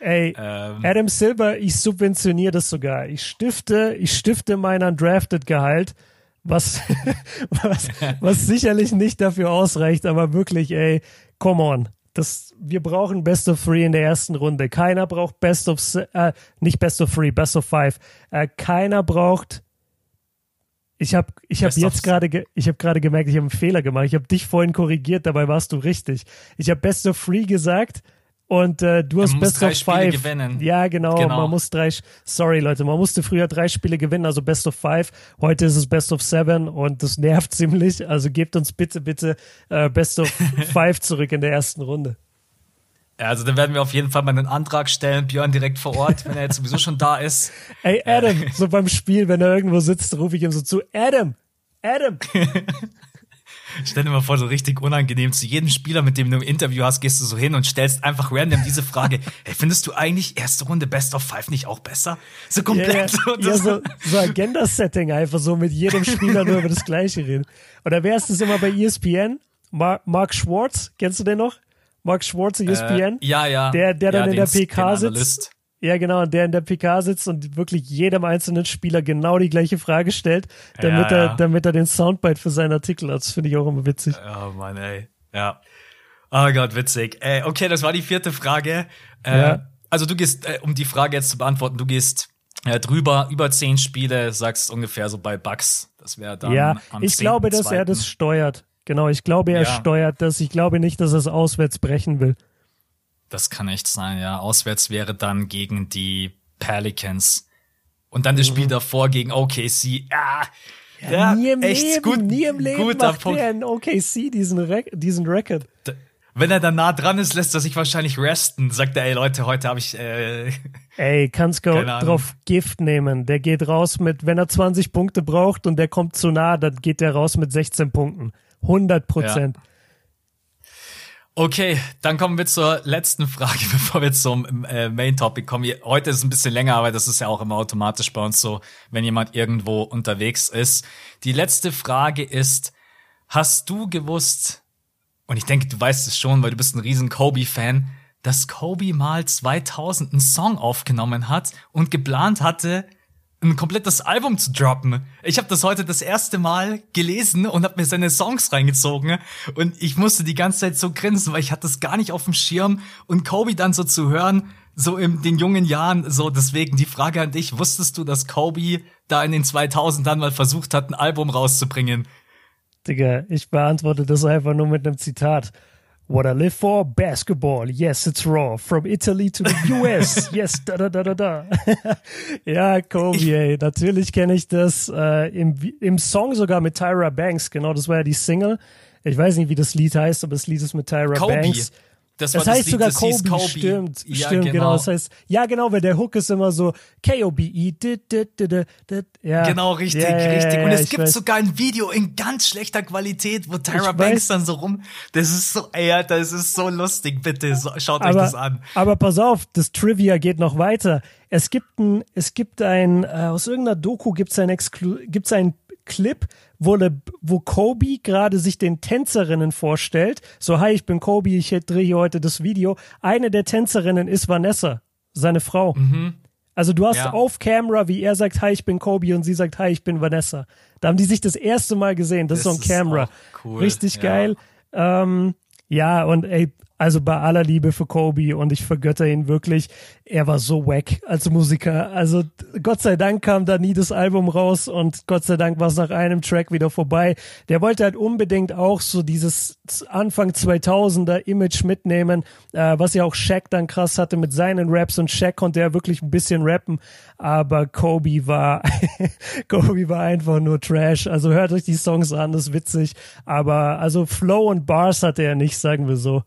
Ey, Ähm. Adam Silver, ich subventioniere das sogar. Ich stifte, ich stifte mein Undrafted Gehalt, was, was, was sicherlich nicht dafür ausreicht, aber wirklich, ey, come on. Das, wir brauchen Best of Three in der ersten Runde. Keiner braucht Best of, äh, nicht Best of Three, Best of Five. Äh, keiner braucht ich habe ich hab jetzt gerade ge ich habe gerade gemerkt, ich habe einen Fehler gemacht. Ich habe dich vorhin korrigiert, dabei warst du richtig. Ich habe Best of Three gesagt und äh, du hast Best drei of Spiele Five. gewinnen. Ja, genau, Genau. Man muss drei. Sorry, Leute, man musste früher drei Spiele gewinnen, also Best of Five. Heute ist es Best of Seven und das nervt ziemlich. Also gebt uns bitte, bitte äh, Best of Five zurück in der ersten Runde. Ja, Also dann werden wir auf jeden Fall mal einen Antrag stellen, Björn direkt vor Ort, wenn er jetzt sowieso schon da ist. Ey, Adam, so beim Spiel, wenn er irgendwo sitzt, rufe ich ihm so zu, Adam, Adam. Stell dir mal vor, so richtig unangenehm zu jedem Spieler, mit dem du ein Interview hast, gehst du so hin und stellst einfach random diese Frage. Hey, findest du eigentlich erste Runde Best of Five nicht auch besser? So komplett. Und ja, so, so Agenda-Setting einfach so mit jedem Spieler nur über das Gleiche reden. Oder wer ist das immer bei E ESPN? Mar Mark Schwartz, kennst du den noch? Mark Schwartz, E ESPN? Äh, ja, ja. Der, der dann ja, in der PK sitzt. Analyst. Ja, genau, der in der PK sitzt und wirklich jedem einzelnen Spieler genau die gleiche Frage stellt, damit, Ja, er, ja. damit er den Soundbite für seinen Artikel hat. Das finde ich auch immer witzig. Oh Mann, ey. Ja. Oh Gott, witzig. Äh, okay, das war die vierte Frage. Äh, Ja. Also du gehst, äh, um die Frage jetzt zu beantworten, du gehst äh, drüber, über zehn Spiele, sagst ungefähr so bei Bucks. Das wäre dann ja, ich glaube, dass er 10.2.. das steuert. Genau, ich glaube, er steuert das. Ich glaube nicht, dass er es auswärts brechen will. Das kann echt sein, ja. Auswärts wäre dann gegen die Pelicans. Und dann das Mhm. Spiel davor gegen OKC. Ah, ja, nie im echt Leben, gut, nie im Leben guter macht Punkt. er in OKC diesen, Rec diesen Record. Wenn er dann nah dran ist, lässt er sich wahrscheinlich resten. Sagt er, ey Leute, heute habe ich äh, Ey, kannst Ahnung. drauf Gift nehmen. Der geht raus mit, wenn er 20 Punkte braucht und der kommt zu nah, dann geht der raus mit 16 Punkten. 100 Prozent. Okay, dann kommen wir zur letzten Frage, bevor wir zum äh, Main Topic kommen. Heute ist es ein bisschen länger, aber das ist ja auch immer automatisch bei uns so, wenn jemand irgendwo unterwegs ist. Die letzte Frage ist, hast du gewusst, und ich denke, du weißt es schon, weil du bist ein riesen Kobe-Fan, dass Kobe mal 2000 einen Song aufgenommen hat und geplant hatte, ein komplettes Album zu droppen. Ich habe das heute das erste Mal gelesen und habe mir seine Songs reingezogen und ich musste die ganze Zeit so grinsen, weil ich hatte das gar nicht auf dem Schirm und Kobe dann so zu hören, so in den jungen Jahren, so deswegen die Frage an dich, wusstest du, dass Kobe da in den 2000ern mal versucht hat, ein Album rauszubringen? Digga, ich beantworte das einfach nur mit einem Zitat. What I live for? Basketball. Yes, it's raw. From Italy to the US. yes, da da da da da. ja, Kobe, ey. Natürlich kenne ich das. Äh, im, Im Song sogar mit Tyra Banks. Genau, das war ja die Single. Ich weiß nicht, wie das Lied heißt, aber das Lied ist mit Tyra Kobe. Banks. Das, Das, war heißt Lied, sogar das hieß Kobe. Stimmt, Ja, stimmt, genau. genau. Das heißt, ja, genau, weil der Hook ist immer so K-O-B-E. dit, dit. Ja. Genau, richtig, ja, richtig. Und es gibt weiß. sogar ein Video in ganz schlechter Qualität, wo Tyra Ich Banks weiß. dann so rum. Das ist so, ey, das ist so lustig. Bitte, so, schaut euch aber, das an. aber pass auf, das Trivia geht noch weiter. Es gibt ein, es gibt ein, äh, aus irgendeiner Doku gibt's ein Exclu gibt's ein Clip, wo, le, wo Kobe gerade sich den Tänzerinnen vorstellt. So, hi, ich bin Kobe, ich drehe hier heute das Video. Eine der Tänzerinnen ist Vanessa, seine Frau. Also du hast Ja. auf Camera, wie er sagt, hi, ich bin Kobe und sie sagt, hi, ich bin Vanessa. Da haben die sich das erste Mal gesehen. Das, Das ist on ist Camera. cool, Richtig ja. geil. Ähm, ja, und ey, also bei aller Liebe für Kobe und ich vergötter ihn wirklich. Er war so wack als Musiker. Also Gott sei Dank kam da nie das Album raus und Gott sei Dank war es nach einem Track wieder vorbei. Der wollte halt unbedingt auch so dieses Anfang 2000er Image mitnehmen, äh, was ja auch Shaq dann krass hatte mit seinen Raps und Shaq konnte ja wirklich ein bisschen rappen, aber Kobe war Kobe war einfach nur Trash. Also hört euch die Songs an, das ist witzig, aber also Flow und Bars hatte er nicht, sagen wir so.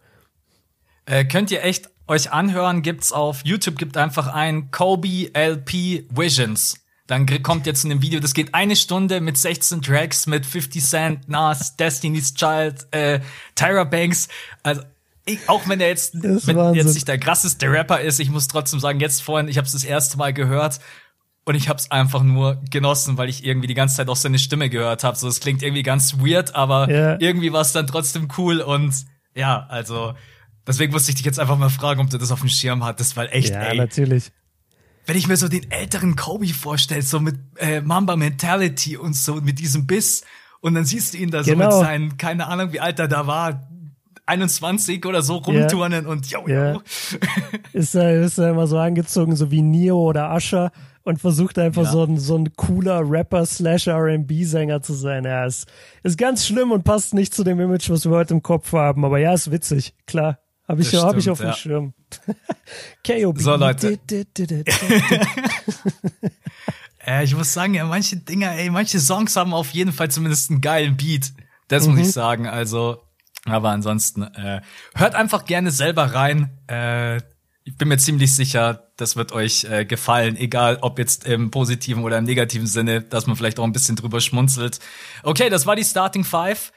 Äh, könnt ihr echt euch anhören, gibt's auf YouTube, gibt einfach ein Kobe LP Visions. Dann kommt jetzt in dem Video, das geht eine Stunde mit 16 Tracks, mit 50 Cent, Nas, Destiny's Child, äh, Tyra Banks. Also, ich, auch wenn er jetzt, wenn jetzt nicht der krasseste Rapper ist, ich muss trotzdem sagen, jetzt vorhin, ich habe es das erste Mal gehört und ich habe es einfach nur genossen, weil ich irgendwie die ganze Zeit auch seine Stimme gehört habe. So, es klingt irgendwie ganz weird, aber Ja. irgendwie war es dann trotzdem cool und ja, also deswegen musste ich dich jetzt einfach mal fragen, ob du das auf dem Schirm hattest, weil echt, Ja, ey, natürlich. wenn ich mir so den älteren Kobe vorstelle, so mit äh, Mamba Mentality und so mit diesem Biss und dann siehst du ihn da so Genau. mit seinen, keine Ahnung, wie alt er da war, 21 oder so rumturnen und yo, Ja. yo. Ist er, ist er immer so angezogen, so wie Neo oder Usher und versucht einfach Ja. so, ein, so ein cooler Rapper slash R&B-Sänger zu sein. Ja, ist, ist ganz schlimm und passt nicht zu dem Image, was wir heute im Kopf haben. Aber ja, ist witzig, klar. Habe ich, hab ich auf dem. Schirm. K.O.B. So, Leute. Äh, ich muss sagen, ja, manche Dinger, ey, manche Songs haben auf jeden Fall zumindest einen geilen Beat. Das muss ich sagen. Also, aber ansonsten, äh, hört einfach gerne selber rein. Äh, ich bin mir ziemlich sicher, das wird euch äh, gefallen, egal ob jetzt im positiven oder im negativen Sinne, dass man vielleicht auch ein bisschen drüber schmunzelt. Okay, das war die Starting Five.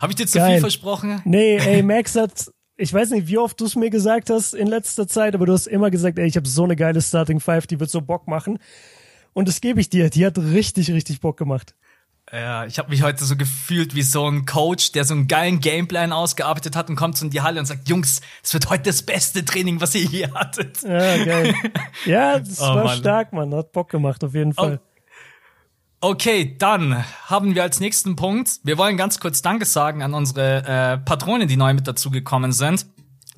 Habe ich dir zu Geil. viel versprochen? Nee, ey, Max hat, ich weiß nicht, wie oft du es mir gesagt hast in letzter Zeit, aber du hast immer gesagt, ey, ich habe so eine geile Starting Five, die wird so Bock machen. Und das gebe ich dir. Die hat richtig, richtig Bock gemacht. Ja, ich habe mich heute so gefühlt wie so ein Coach, der so einen geilen Gameplan ausgearbeitet hat und kommt so in die Halle und sagt, Jungs, es wird heute das beste Training, was ihr je hattet. Ja, geil. Ja, das Oh, war Mann. stark, Mann. Hat Bock gemacht, auf jeden Fall. Okay, dann haben wir als nächsten Punkt, wir wollen ganz kurz Danke sagen an unsere äh, Patronen, die neu mit dazugekommen sind.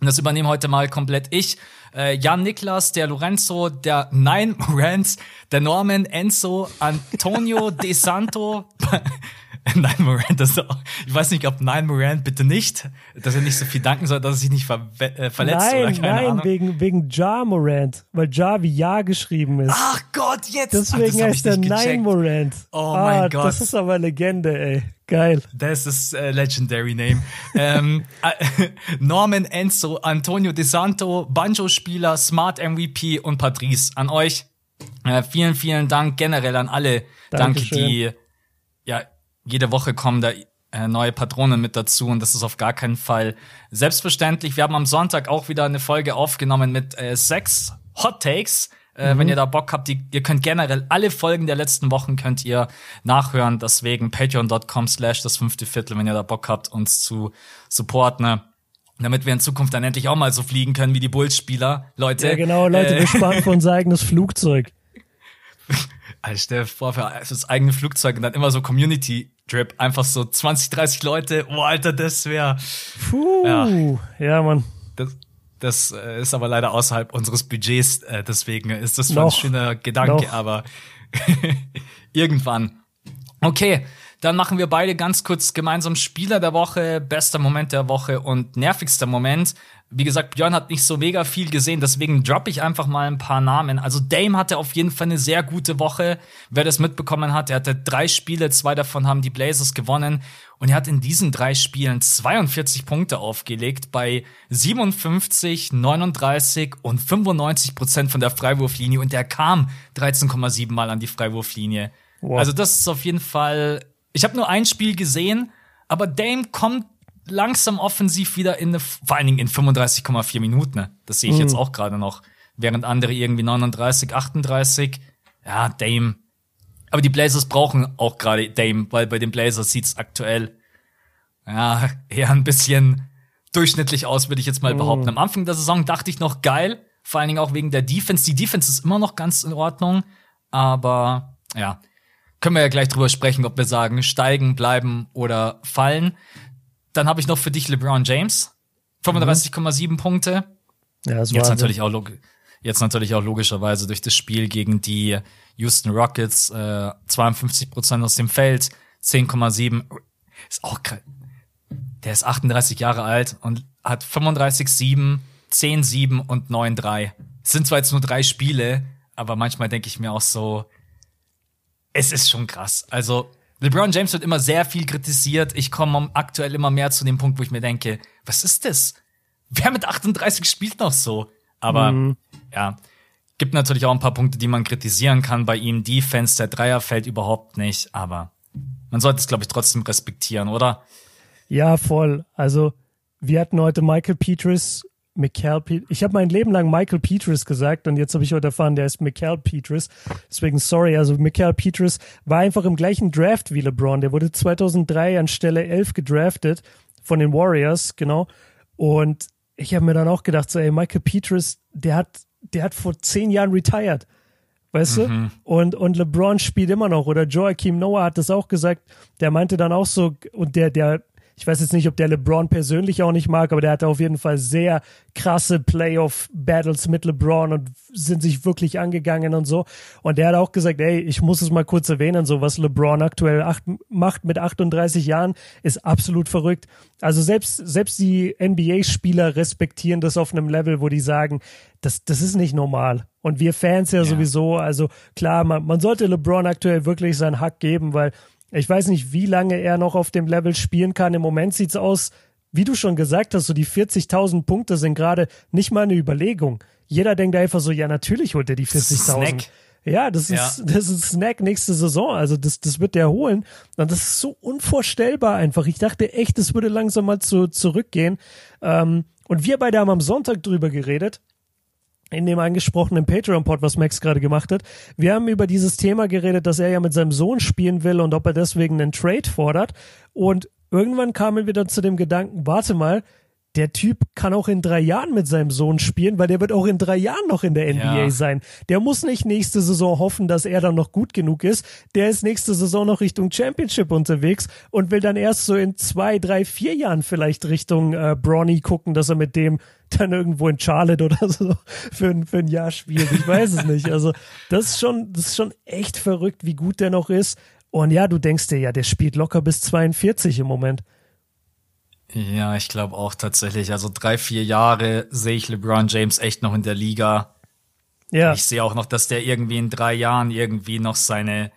Und das übernehme heute mal komplett ich. Äh, Jan Niklas, der Lorenzo, der Nine Morant, der Norman, Enzo, Antonio De Santo. Nine Morant, das auch, ich weiß nicht, ob Nine Morant bitte nicht, dass er nicht so viel danken soll, dass er sich nicht ver äh, verletzt oder Nein, keine nein, Ahnung. wegen, wegen Ja Morant, weil Ja wie Ja geschrieben ist. Ach Gott, jetzt! Deswegen Ach, hab heißt er gecheckt. Morant. Oh ah, mein Gott. Das ist aber Legende, ey. Geil. Das ist äh, legendary name. ähm, äh, Norman Enzo, Antonio De Santo, Banjo-Spieler, Smart MVP und Patrice. An euch äh, vielen, vielen Dank generell an alle. Danke, Dankeschön. die ja jede Woche kommen da äh, neue Patronen mit dazu und das ist auf gar keinen Fall selbstverständlich. Wir haben am Sonntag auch wieder eine Folge aufgenommen mit äh, sechs Hot Takes. Äh, Wenn ihr da Bock habt, die, ihr könnt generell alle Folgen der letzten Wochen könnt ihr nachhören. Deswegen patreon.com slash das fünfte Viertel, wenn ihr da Bock habt, uns zu supporten. ne? Damit wir in Zukunft dann endlich auch mal so fliegen können wie die Bulls-Spieler. Leute. Ja, genau, Leute, Äh, wir sparen für unser eigenes Flugzeug. Alter, stell dir vor, für das eigene Flugzeug und dann immer so Community-Trip. Einfach so 20, 30 Leute. Oh, Alter, das wäre Puh. Ja, Ja. Mann. das, Das äh, ist aber leider außerhalb unseres Budgets, äh, deswegen ist das Noch. ein schöner Gedanke, Noch. aber irgendwann. Okay, dann machen wir beide ganz kurz gemeinsam Spieler der Woche, bester Moment der Woche und nervigster Moment. Wie gesagt, Björn hat nicht so mega viel gesehen, deswegen droppe ich einfach mal ein paar Namen. Also Dame hatte auf jeden Fall eine sehr gute Woche. Wer das mitbekommen hat, er hatte drei Spiele, zwei davon haben die Blazers gewonnen und er hat in diesen drei Spielen 42 Punkte aufgelegt bei 57, 39 und 95 Prozent von der Freiwurflinie und er kam 13,7 Mal an die Freiwurflinie. Wow. Also das ist auf jeden Fall. Ich habe nur ein Spiel gesehen, aber Dame kommt langsam offensiv wieder in eine, vor allen Dingen in 35,4 Minuten. Ne? Das sehe ich jetzt auch gerade noch. Während andere irgendwie 39, 38. Ja, Dame. Aber die Blazers brauchen auch gerade Dame, weil bei den Blazers sieht's aktuell ja eher ein bisschen durchschnittlich aus, würde ich jetzt mal behaupten. Am Anfang der Saison dachte ich noch geil, vor allen Dingen auch wegen der Defense. Die Defense ist immer noch ganz in Ordnung, aber ja, können wir ja gleich drüber sprechen, ob wir sagen, steigen, bleiben oder fallen. Dann habe ich noch für dich LeBron James. 35,7 Punkte. Ja, das Jetzt natürlich auch jetzt natürlich auch logischerweise durch das Spiel gegen die Houston Rockets äh, 52 Prozent aus dem Feld, 10,7 ist auch krass. Der ist 38 Jahre alt und hat 35,7, 10,7 und 9,3. Es sind zwar jetzt nur drei Spiele, aber manchmal denke ich mir auch so, es ist schon krass. Also LeBron James wird immer sehr viel kritisiert. Ich komme aktuell immer mehr zu dem Punkt, wo ich mir denke, was ist das? Wer mit 38 spielt noch so? Aber ja, gibt natürlich auch ein paar Punkte, die man kritisieren kann bei ihm. Defense, der Dreier fällt überhaupt nicht, aber man sollte es, glaube ich, trotzdem respektieren, oder? Ja, voll. Also, wir hatten heute Michael Petras, Michael Petras. Ich habe mein Leben lang Michael Petras gesagt und jetzt habe ich heute erfahren, der ist Michael Petras. Deswegen sorry, also Michael Petras war einfach im gleichen Draft wie LeBron. Der wurde 2003 an Stelle 11 gedraftet von den Warriors, genau. Und ich habe mir dann auch gedacht, so, ey, Michael Petras, der hat, der hat vor zehn Jahren retired. Weißt du? Und, und LeBron spielt immer noch. Oder Joachim Noah hat das auch gesagt. Der meinte dann auch so, und der, der, ich weiß jetzt nicht, ob der LeBron persönlich auch nicht mag, aber der hatte auf jeden Fall sehr krasse Playoff-Battles mit LeBron und sind sich wirklich angegangen und so. Und der hat auch gesagt, ey, ich muss es mal kurz erwähnen, so was LeBron aktuell acht, macht mit 38 Jahren, ist absolut verrückt. Also selbst, selbst die NBA-Spieler respektieren das auf einem Level, wo die sagen, das, das ist nicht normal. Und wir Fans ja, sowieso, also klar, man, man sollte LeBron aktuell wirklich seinen Hack geben, weil ich weiß nicht, wie lange er noch auf dem Level spielen kann. Im Moment sieht's aus, wie du schon gesagt hast, so die 40.000 Punkte sind gerade nicht mal eine Überlegung. Jeder denkt einfach so, ja, natürlich holt er die ist ein 40.000. Snack. Ja, das Ja. ist, das ist Snack nächste Saison. Also das, das wird der holen. Und das ist so unvorstellbar einfach. Ich dachte echt, es würde langsam mal zu, zurückgehen. Ähm, und wir beide haben am Sonntag drüber geredet in dem angesprochenen Patreon-Pod, was Max gerade gemacht hat. Wir haben über dieses Thema geredet, dass er ja mit seinem Sohn spielen will und ob er deswegen einen Trade fordert. Und irgendwann kamen wir dann zu dem Gedanken, warte mal, der Typ kann auch in drei Jahren mit seinem Sohn spielen, weil der wird auch in drei Jahren noch in der NBA Ja. sein. Der muss nicht nächste Saison hoffen, dass er dann noch gut genug ist. Der ist nächste Saison noch Richtung Championship unterwegs und will dann erst so in zwei, drei, vier Jahren vielleicht Richtung äh, Bronny gucken, dass er mit dem dann irgendwo in Charlotte oder so für, ein- für ein Jahr spielt. Ich weiß es nicht. Also das ist schon, das ist schon echt verrückt, wie gut der noch ist. Und ja, du denkst dir ja, der spielt locker bis 42 im Moment. Ja, ich glaube auch tatsächlich. Also drei, vier Jahre sehe ich LeBron James echt noch in der Liga. Ja. Ich sehe auch noch, dass der irgendwie in drei Jahren irgendwie noch seine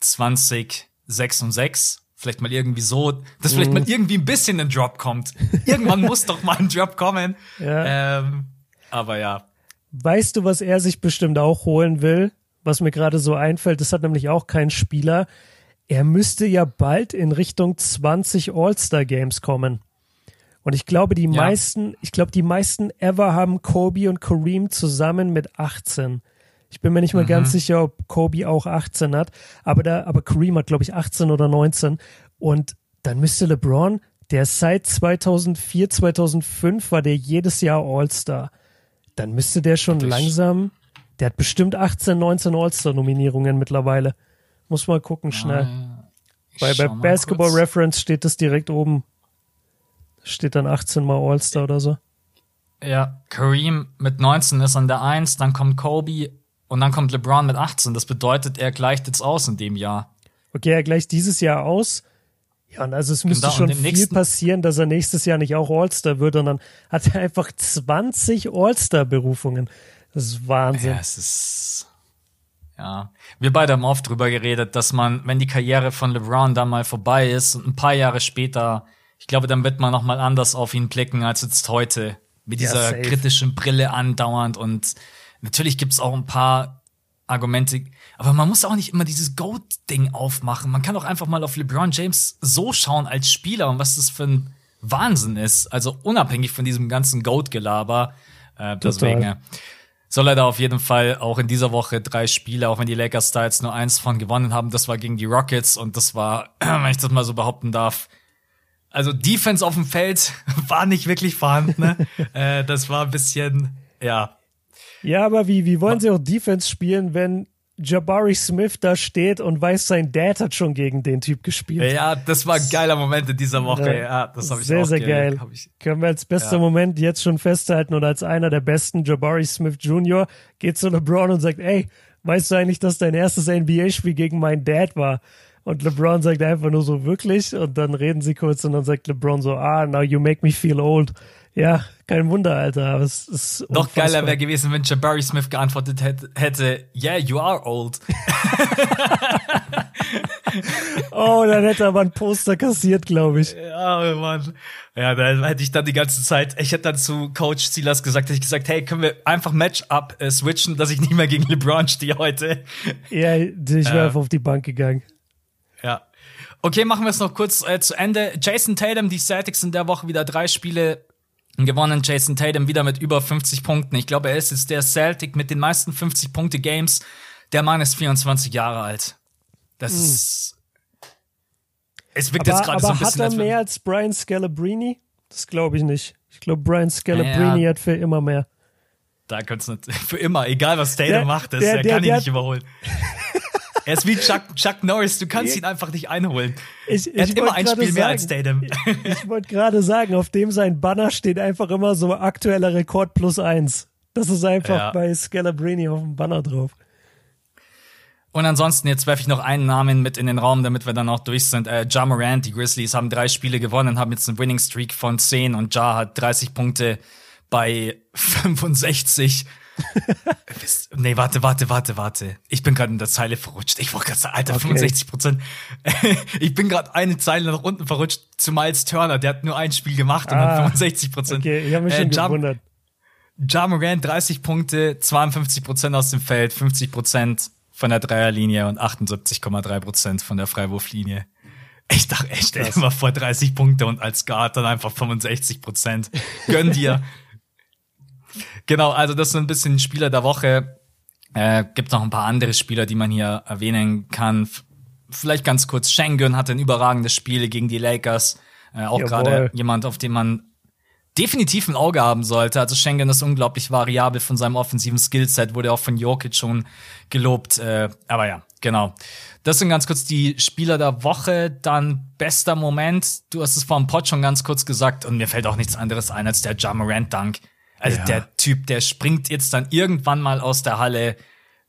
20, 6 und 6, vielleicht mal irgendwie so, dass vielleicht Mhm. mal irgendwie ein bisschen ein Drop kommt. Irgendwann muss doch mal ein Drop kommen. Ja. Ähm, aber ja. Weißt du, was er sich bestimmt auch holen will? Was mir gerade so einfällt, das hat nämlich auch kein Spieler. Er müsste ja bald in Richtung 20 All-Star-Games kommen. Und ich glaube, die Ja. meisten, ich glaube, die meisten ever haben Kobe und Kareem zusammen mit 18. Ich bin mir nicht mal ganz sicher, ob Kobe auch 18 hat, aber da, aber Kareem hat, glaube ich, 18 oder 19. Und dann müsste LeBron, der seit 2004, 2005 war der jedes Jahr All-Star. Dann müsste der schon Das- langsam, der hat bestimmt 18, 19 All-Star-Nominierungen mittlerweile. Muss mal gucken, schnell. Ich Weil bei Basketball kurz. Reference steht das direkt oben. Steht dann 18 mal All-Star oder so. Ja, Kareem mit 19 ist an der 1, dann kommt Kobe und dann kommt LeBron mit 18. Das bedeutet, er gleicht jetzt aus in dem Jahr. Okay, er gleicht dieses Jahr aus. Ja, und also es müsste Genau, schon viel nächsten- passieren, dass er nächstes Jahr nicht auch All-Star wird und dann hat er einfach 20 All-Star-Berufungen. Das ist Wahnsinn. Ja, es ist. Ja. Wir beide haben oft drüber geredet, dass man, wenn die Karriere von LeBron dann mal vorbei ist und ein paar Jahre später, ich glaube, dann wird man noch mal anders auf ihn blicken als jetzt heute. Mit Ja, dieser safe. kritischen Brille andauernd und natürlich gibt's auch ein paar Argumente, aber man muss auch nicht immer dieses Goat-Ding aufmachen. Man kann auch einfach mal auf LeBron James so schauen als Spieler und was das für ein Wahnsinn ist. Also unabhängig von diesem ganzen Goat-Gelaber. Äh, deswegen äh, soll er da auf jeden Fall auch in dieser Woche drei Spiele, auch wenn die Lakers da jetzt nur eins von gewonnen haben. Das war gegen die Rockets und das war, wenn ich das mal so behaupten darf, also Defense auf dem Feld war nicht wirklich vorhanden. Ne? äh, das war ein bisschen, ja, Ja, aber wie, wie wollen sie auch Defense spielen, wenn Jabari Smith da steht und weiß, sein Dad hat schon gegen den Typ gespielt? ja, das war ein geiler Moment in dieser Woche. Ja, das habe ich sehr, auch sehr ge- geil. ich, Können wir als bester Ja. Moment jetzt schon festhalten und als einer der besten, Jabari Smith Jr. geht zu LeBron und sagt, ey, weißt du eigentlich, dass dein erstes NBA-Spiel gegen meinen Dad war? Und LeBron sagt einfach nur so, wirklich? Und dann reden sie kurz und dann sagt LeBron so, ah, now you make me feel old. Ja, kein Wunder, Alter. Aber es ist Noch unfassbar. geiler wäre gewesen, wenn Jabari Smith geantwortet hätte, yeah, you are old. Oh, dann hätte er aber ein Poster kassiert, glaube ich. Ja, Mann. Ja, da hätte ich dann die ganze Zeit, ich hätte dann zu Coach Silas gesagt, hätte ich gesagt, hey, können wir einfach Matchup äh, switchen, dass ich nicht mehr gegen LeBron stehe heute. Ja, ich wäre Ja. einfach auf die Bank gegangen. Okay, machen wir es noch kurz äh, zu Ende. Jason Tatum, die Celtics in der Woche wieder drei Spiele gewonnen. Jason Tatum wieder mit über 50 Punkten. Ich glaube, er ist jetzt der Celtic mit den meisten 50 Punkte Games. Der Mann ist 24 Jahre alt. Das ist es wirkt jetzt Aber, gerade so ein hat bisschen er als wenn- mehr als Brian Scalabrine? Das glaube ich nicht. Ich glaube, Brian Scalabrine Ja. hat für immer mehr. Da kannst du für immer, egal was Tatum Der- macht, das, der- er der- kann ihn der- nicht überholen. er ist wie Chuck, Chuck Norris, du kannst ihn einfach nicht einholen. Ich, Er hat ich immer wollte ein gerade Spiel mehr sagen, als Tatum. Ich wollte gerade sagen, auf dem sein Banner steht einfach immer so aktueller Rekord plus eins. Das ist einfach Ja. bei Scalabrini auf dem Banner drauf. Und ansonsten, jetzt werfe ich noch einen Namen mit in den Raum, damit wir dann auch durch sind. Äh, ja Morant, die Grizzlies haben drei Spiele gewonnen, haben jetzt einen Winning Streak von 10 und Ja hat 30 Punkte bei 65. Nee, warte, warte, warte, warte. Ich bin gerade in der Zeile verrutscht. Ich wollte gerade sagen, Alter, Okay. 65 Prozent. ich bin gerade eine Zeile nach unten verrutscht zu Miles Turner. Der hat nur ein Spiel gemacht und Ah, hat 65 Prozent. Okay, ich habe mich schon ja, gewundert. Ja Morant 30 Punkte, 52 Prozent aus dem Feld, 50 Prozent von der Dreierlinie und 78,3 Prozent von der Freiwurflinie. Ich dachte, ey, stell dir mal vor 30 Punkte und als Guard dann einfach 65 Prozent. Gönn dir. genau, also das sind ein bisschen Spieler der Woche. Äh, gibt noch ein paar andere Spieler, die man hier erwähnen kann. Vielleicht ganz kurz. Schengen hatte ein überragendes Spiel gegen die Lakers. Äh, auch gerade jemand, auf den man definitiv ein Auge haben sollte. Also Schengen ist unglaublich variabel von seinem offensiven Skillset, wurde auch von Jokic schon gelobt. Äh, aber ja, genau. Das sind ganz kurz die Spieler der Woche. Dann bester Moment. Du hast es vor dem Pod schon ganz kurz gesagt und mir fällt auch nichts anderes ein als der Ja Morant Dunk. Also Ja. der Typ, der springt jetzt dann irgendwann mal aus der Halle.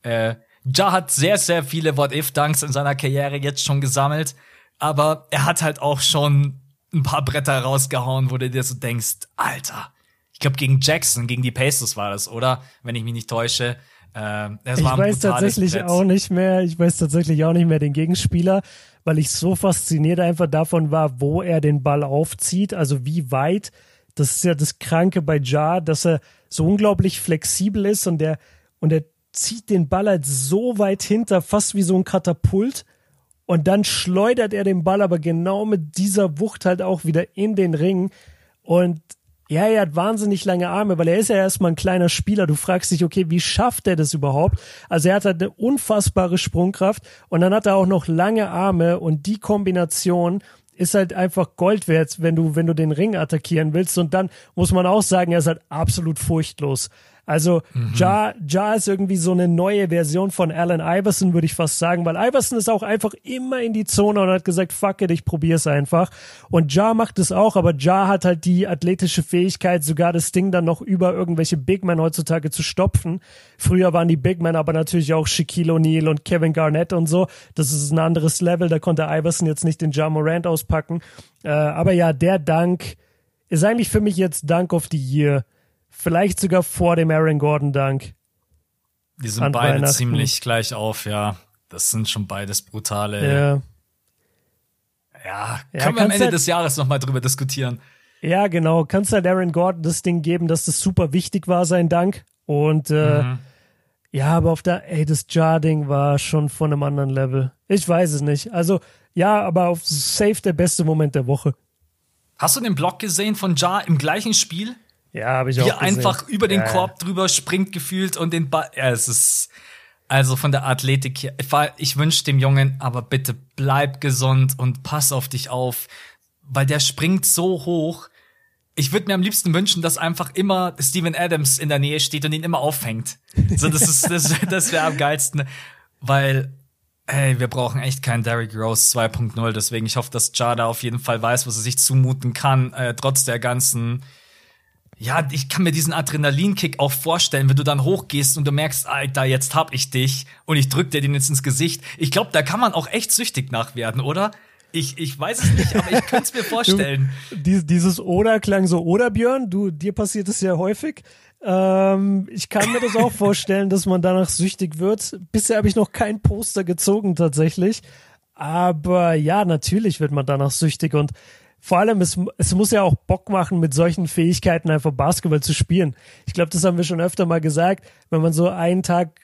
Äh, Ja hat sehr, sehr viele What-If-Dunks in seiner Karriere jetzt schon gesammelt. Aber er hat halt auch schon ein paar Bretter rausgehauen, wo du dir so denkst, Alter. Ich glaube, gegen Jackson, gegen die Pacers war das, oder? Wenn ich mich nicht täusche. Ähm, Ich weiß tatsächlich Brett. auch nicht mehr, ich weiß tatsächlich auch nicht mehr den Gegenspieler, weil ich so fasziniert einfach davon war, wo er den Ball aufzieht, also wie weit. Das ist ja das Kranke bei Ja, dass er so unglaublich flexibel ist und der, und er zieht den Ball halt so weit hinter, fast wie so ein Katapult. Und dann schleudert er den Ball aber genau mit dieser Wucht halt auch wieder in den Ring. Und ja, er hat wahnsinnig lange Arme, weil er ist ja erstmal ein kleiner Spieler. Du fragst dich, okay, wie schafft er das überhaupt? Also er hat halt eine unfassbare Sprungkraft und dann hat er auch noch lange Arme und die Kombination ist halt einfach Gold wert, wenn du, wenn du den Ring attackieren willst. Und dann muss man auch sagen, er ist halt absolut furchtlos. Also Ja, ja ist irgendwie so eine neue Version von Allen Iverson, würde ich fast sagen, weil Iverson ist auch einfach immer in die Zone und hat gesagt, fuck it, ich probier's einfach. Und Ja macht es auch, aber Ja hat halt die athletische Fähigkeit, sogar das Ding dann noch über irgendwelche Big Men heutzutage zu stopfen. Früher waren die Big Men aber natürlich auch Shaquille O'Neal und Kevin Garnett und so. Das ist ein anderes Level, da konnte Iverson jetzt nicht den Ja Morant auspacken. Äh, aber ja, der Dank ist eigentlich für mich jetzt Dank of the Year. Vielleicht sogar vor dem Aaron Gordon Dank. Die sind An beide ziemlich gleich auf, ja. Das sind schon beides brutale. Ja. Ja, Ja, können wir am Ende halt- des Jahres nochmal drüber diskutieren. Ja, genau. Kannst halt Aaron Gordon das Ding geben, dass das super wichtig war, sein Dank. Und äh, Mhm. ja, aber auf der, ey, das Jar-Ding war schon von einem anderen Level. Ich weiß es nicht. Also, ja, aber auf safe der beste Moment der Woche. Hast du den Block gesehen von Ja im gleichen Spiel? Ja, habe ich Wie auch er gesehen. einfach über den ja, Korb drüber springt gefühlt und den Ball. Ja, es ist also von der Athletik her. Ich wünsche dem Jungen, aber bitte bleib gesund und pass auf dich auf, weil der springt so hoch. Ich würde mir am liebsten wünschen, dass einfach immer Steven Adams in der Nähe steht und ihn immer auffängt. So, das ist das, das wäre am geilsten, weil Ey, wir brauchen echt keinen Derrick Rose 2.0, deswegen ich hoffe, dass Jada auf jeden Fall weiß, was er sich zumuten kann, äh, trotz der ganzen ja, ich kann mir diesen Adrenalinkick auch vorstellen, wenn du dann hochgehst und du merkst, Alter, jetzt hab ich dich und ich drück dir den jetzt ins Gesicht. Ich glaube, da kann man auch echt süchtig nach werden, oder? Ich, ich weiß es nicht, aber ich könnte es mir vorstellen. Dies, dieses Oder klang so, oder Björn, du, dir passiert es ja häufig. Ähm, ich kann mir das auch vorstellen, dass man danach süchtig wird. Bisher habe ich noch kein Poster gezogen tatsächlich. Aber ja, natürlich wird man danach süchtig und vor allem, es, es muss ja auch Bock machen, mit solchen Fähigkeiten einfach Basketball zu spielen. Ich glaube, das haben wir schon öfter mal gesagt. Wenn man so einen Tag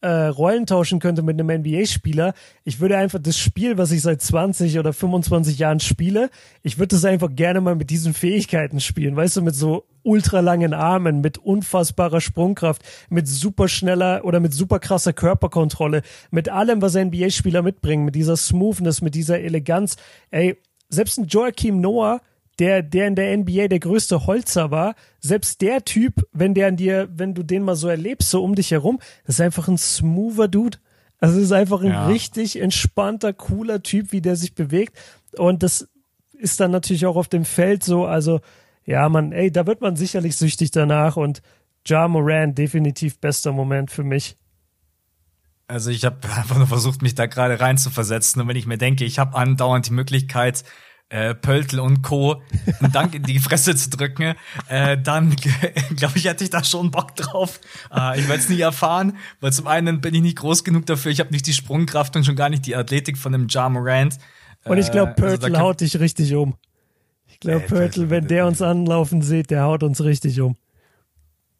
äh, Rollen tauschen könnte mit einem NBA-Spieler, ich würde einfach das Spiel, was ich seit 20 oder 25 Jahren spiele, ich würde das einfach gerne mal mit diesen Fähigkeiten spielen, weißt du, mit so ultralangen Armen, mit unfassbarer Sprungkraft, mit super schneller oder mit super krasser Körperkontrolle, mit allem, was NBA-Spieler mitbringen, mit dieser Smoothness, mit dieser Eleganz. Ey, selbst ein Joachim Noah, der, der in der NBA der größte Holzer war, selbst der Typ, wenn der an dir, wenn du den mal so erlebst, so um dich herum, das ist einfach ein smoother Dude. Also es ist einfach ein Ja. richtig entspannter, cooler Typ, wie der sich bewegt. Und das ist dann natürlich auch auf dem Feld so. Also, ja, man, ey, da wird man sicherlich süchtig danach und Ja Moran definitiv bester Moment für mich. Also ich habe einfach nur versucht, mich da gerade reinzuversetzen. Und wenn ich mir denke, ich habe andauernd die Möglichkeit, äh, Pöltl und Co. einen Dank in die Fresse zu drücken, äh, dann glaube ich, hätte ich da schon Bock drauf. Äh, ich werde es nie erfahren, weil zum einen bin ich nicht groß genug dafür, ich habe nicht die Sprungkraft und schon gar nicht die Athletik von einem Ja Morant. Und ich glaube, Äh, also Pörtl kann- haut dich richtig um. Ich glaube, Pörtl, wenn der uns anlaufen sieht, der haut uns richtig um.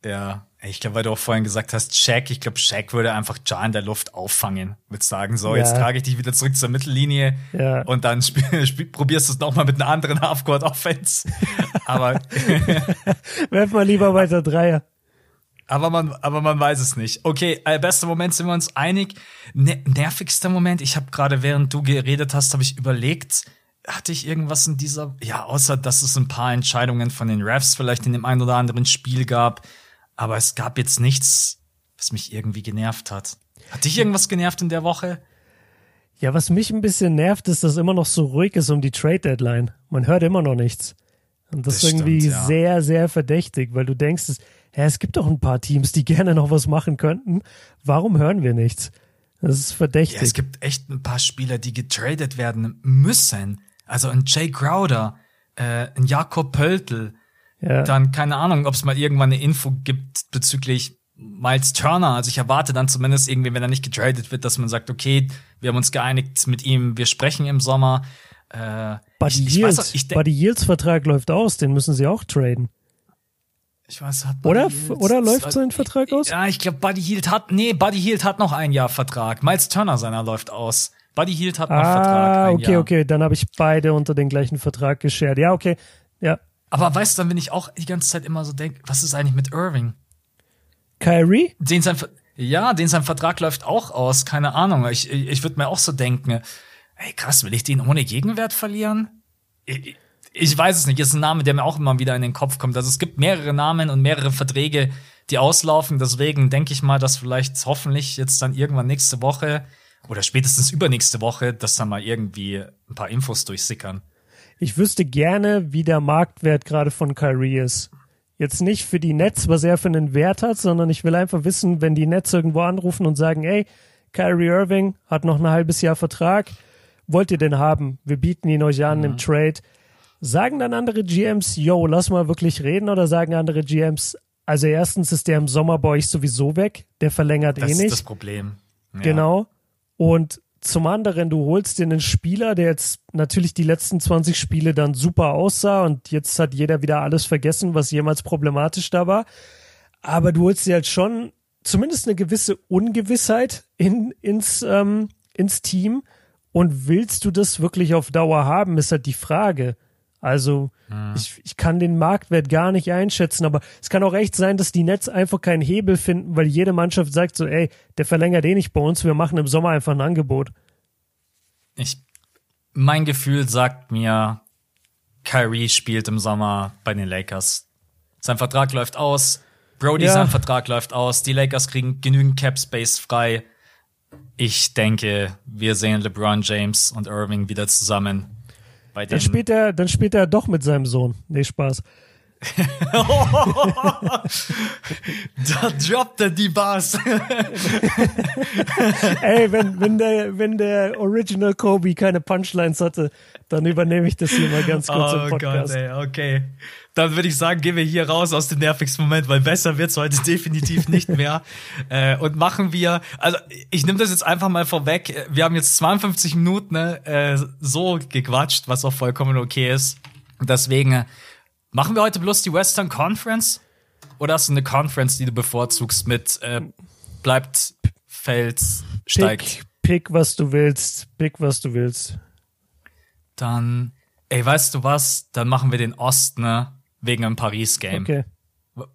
Ja, ich glaube, weil du auch vorhin gesagt hast, Shaq, ich glaube, Shaq würde einfach Ja in der Luft auffangen, würde sagen, so, Ja. jetzt trage ich dich wieder zurück zur Mittellinie Ja. und dann probierst du es nochmal mit einer anderen Halfcourt-Offense. aber, Werf mal lieber weiter Dreier. aber, man, aber man weiß es nicht. Okay, äh, bester Moment sind wir uns einig. Ne nervigster Moment, ich habe gerade, während du geredet hast, habe ich überlegt, hatte ich irgendwas in dieser, ja, außer dass es ein paar Entscheidungen von den Refs vielleicht in dem einen oder anderen Spiel gab, aber es gab jetzt nichts, was mich irgendwie genervt hat. Hat dich irgendwas genervt in der Woche? Ja, was mich ein bisschen nervt, ist, dass immer noch so ruhig ist um die Trade Deadline. Man hört immer noch nichts. Und das, Das ist irgendwie stimmt, ja. sehr, sehr verdächtig, weil du denkst, es, ja, es gibt doch ein paar Teams, die gerne noch was machen könnten. Warum hören wir nichts? Das ist verdächtig. Ja, es gibt echt ein paar Spieler, die getradet werden müssen. Also ein Jay Crowder, äh, ein Jakob Pöltl, ja. dann keine Ahnung, ob es mal irgendwann eine Info gibt bezüglich Miles Turner. Also ich erwarte dann zumindest irgendwie, wenn er nicht getradet wird, dass man sagt, okay, wir haben uns geeinigt mit ihm, wir sprechen im Sommer. Äh, Buddy ich, ich, Yields, weiß, ich, Buddy Yields Vertrag läuft aus, den müssen sie auch traden. ich weiß, hat Oder? Buddy Hield- Oder läuft sein Vertrag aus? Ja, ich glaube, Buddy Hield hat, nee, Buddy Hield hat noch ein Jahr Vertrag. Miles Turner seiner läuft aus. Buddy Hield hat noch Vertrag. Ah, okay, Jahr. okay, dann habe ich beide unter den gleichen Vertrag geshared. Ja, okay. Ja. Aber weißt du, dann bin ich auch die ganze Zeit immer so denk, was ist eigentlich mit Irving? Kyrie? Den sein, ja, den sein Vertrag läuft auch aus, keine Ahnung. Ich, ich, ich würde mir auch so denken, ey krass, will ich den ohne Gegenwert verlieren? Ich, ich weiß es nicht, ist ein Name, der mir auch immer wieder in den Kopf kommt. Also es gibt mehrere Namen und mehrere Verträge, die auslaufen. Deswegen denke ich mal, dass vielleicht hoffentlich jetzt dann irgendwann nächste Woche oder spätestens übernächste Woche, dass da mal irgendwie ein paar Infos durchsickern. Ich wüsste gerne, wie der Marktwert gerade von Kyrie ist. Jetzt nicht für die Nets, was er für einen Wert hat, sondern ich will einfach wissen, wenn die Nets irgendwo anrufen und sagen, ey, Kyrie Irving hat noch ein halbes Jahr Vertrag, wollt ihr den haben? Wir bieten ihn euch an mhm. im Trade. Sagen dann andere GMs, yo, lass mal wirklich reden oder sagen andere GMs, also erstens ist der im Sommer bei euch sowieso weg, der verlängert das eh nicht. Das ist das Problem. Ja. Genau. Und zum anderen, du holst dir einen Spieler, der jetzt natürlich die letzten 20 Spiele dann super aussah und jetzt hat jeder wieder alles vergessen, was jemals problematisch da war. Aber du holst dir halt schon zumindest eine gewisse Ungewissheit in, ins, ähm, ins Team. Und willst du das wirklich auf Dauer haben, ist halt die Frage. Also hm. ich, ich kann den Marktwert gar nicht einschätzen, aber es kann auch echt sein, dass die Nets einfach keinen Hebel finden, weil jede Mannschaft sagt so, ey, der verlängert eh nicht bei uns, wir machen im Sommer einfach ein Angebot. Ich, mein Gefühl sagt mir, Kyrie spielt im Sommer bei den Lakers. Sein Vertrag läuft aus, Brody ja. sein Vertrag läuft aus, die Lakers kriegen genügend Cap Space frei. Ich denke, wir sehen LeBron James und Irving wieder zusammen bei dann spielt er, dann spielt er doch mit seinem Sohn. Nee, Spaß. Da droppt er die Bars. Ey, wenn, wenn, der, wenn der Original Kobe keine Punchlines hatte, dann übernehme ich das hier mal ganz kurz oh im Podcast. Gott, ey, okay. Dann würde ich sagen, gehen wir hier raus aus dem nervigsten Moment, weil besser wird's heute definitiv nicht mehr. äh, und machen wir, also ich nehme das jetzt einfach mal vorweg. Wir haben jetzt 52 Minuten ne, äh, so gequatscht, was auch vollkommen okay ist. Deswegen Machen wir heute bloß die Western Conference? Oder hast du eine Conference, die du bevorzugst mit äh, bleibt, fällt, steigt? Pick, pick, was du willst. Pick, was du willst. Dann, ey, weißt du was? Dann machen wir den Osten, ne? Wegen einem Paris-Game. Okay.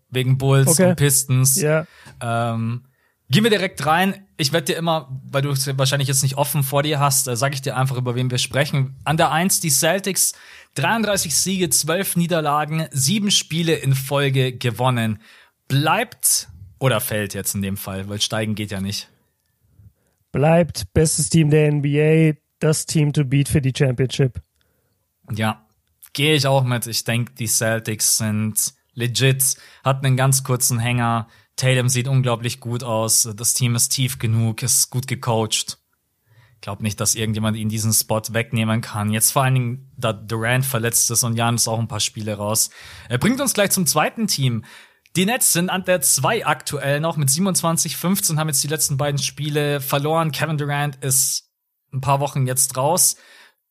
Wegen Bulls okay. und Pistons. Ja. Ähm, Gehen wir direkt rein. Ich werde dir immer, weil du es wahrscheinlich jetzt nicht offen vor dir hast, äh, sage ich dir einfach, über wen wir sprechen. An der Eins die Celtics, 33 Siege, 12 Niederlagen, 7 Spiele in Folge gewonnen. Bleibt oder fällt jetzt in dem Fall, weil steigen geht ja nicht. Bleibt bestes Team der NBA, das Team to beat für die Championship. Ja, gehe ich auch mit. Ich denke, die Celtics sind legit, hatten einen ganz kurzen Hänger, Tatum sieht unglaublich gut aus. Das Team ist tief genug, ist gut gecoacht. Ich glaube nicht, dass irgendjemand ihn diesen Spot wegnehmen kann. Jetzt vor allen Dingen, da Durant verletzt ist und Jan ist auch ein paar Spiele raus. Er bringt uns gleich zum zweiten Team. Die Nets sind an der 2 aktuell noch mit 27, 15 haben jetzt die letzten beiden Spiele verloren. Kevin Durant ist ein paar Wochen jetzt raus.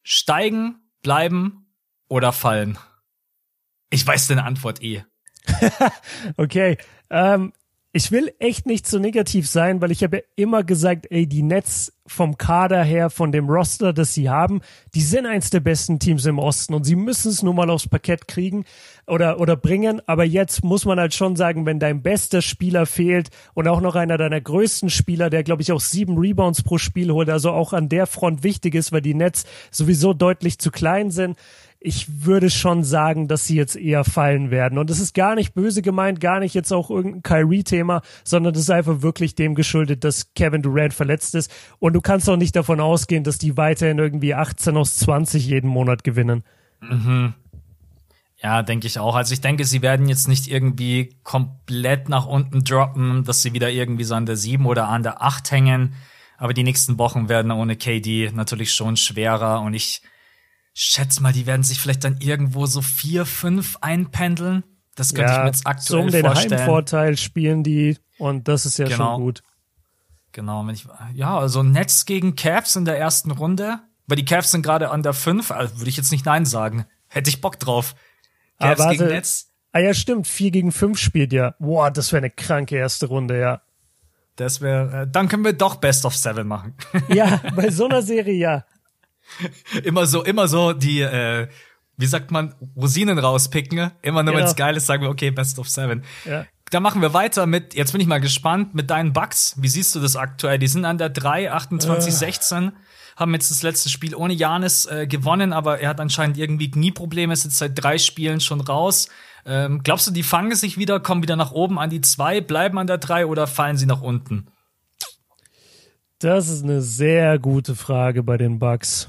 Steigen, bleiben oder fallen? Ich weiß deine Antwort eh. okay. Ähm, ich will echt nicht so negativ sein, weil ich habe ja immer gesagt, ey, die Nets vom Kader her, von dem Roster, das sie haben, die sind eins der besten Teams im Osten und sie müssen es nur mal aufs Parkett kriegen oder, oder bringen. Aber jetzt muss man halt schon sagen, wenn dein bester Spieler fehlt und auch noch einer deiner größten Spieler, der glaube ich auch sieben Rebounds pro Spiel holt, also auch an der Front wichtig ist, weil die Nets sowieso deutlich zu klein sind, ich würde schon sagen, dass sie jetzt eher fallen werden. Und es ist gar nicht böse gemeint, gar nicht jetzt auch irgendein Kyrie-Thema, sondern das ist einfach wirklich dem geschuldet, dass Kevin Durant verletzt ist. Und du kannst auch nicht davon ausgehen, dass die weiterhin irgendwie 18 aus 20 jeden Monat gewinnen. Mhm. Ja, denke ich auch. Also ich denke, sie werden jetzt nicht irgendwie komplett nach unten droppen, dass sie wieder irgendwie so an der 7 oder an der 8 hängen. Aber die nächsten Wochen werden ohne KD natürlich schon schwerer und ich schätze mal, die werden sich vielleicht dann irgendwo so vier, fünf einpendeln. Das könnte ja, ich mir jetzt aktuell so um den vorstellen. Heimvorteil spielen die und das ist ja genau. schon gut. Genau, wenn ich, ja, also Nets gegen Cavs in der ersten Runde, weil die Cavs sind gerade an der 5, also würde ich jetzt nicht Nein sagen. Hätte ich Bock drauf. Cavs ah, gegen Nets. Ah ja, stimmt, 4 gegen 5 spielt ja. Boah, das wäre eine kranke erste Runde, ja. Das wäre, äh, dann können wir doch Best of Seven machen. ja, bei so einer Serie ja. immer so, immer so die, äh, wie sagt man, Rosinen rauspicken. Immer nur, genau. wenn es geil ist, sagen wir, okay, Best of Seven. Ja. Da machen wir weiter mit, jetzt bin ich mal gespannt, mit deinen Bugs. Wie siehst du das aktuell? Die sind an der 3, 28, äh. 16, haben jetzt das letzte Spiel ohne Janis äh, gewonnen, aber er hat anscheinend irgendwie Knieprobleme, ist jetzt seit drei Spielen schon raus. Ähm, glaubst du, die fangen sich wieder, kommen wieder nach oben an die zwei, bleiben an der drei oder fallen sie nach unten? Das ist eine sehr gute Frage bei den Bucks.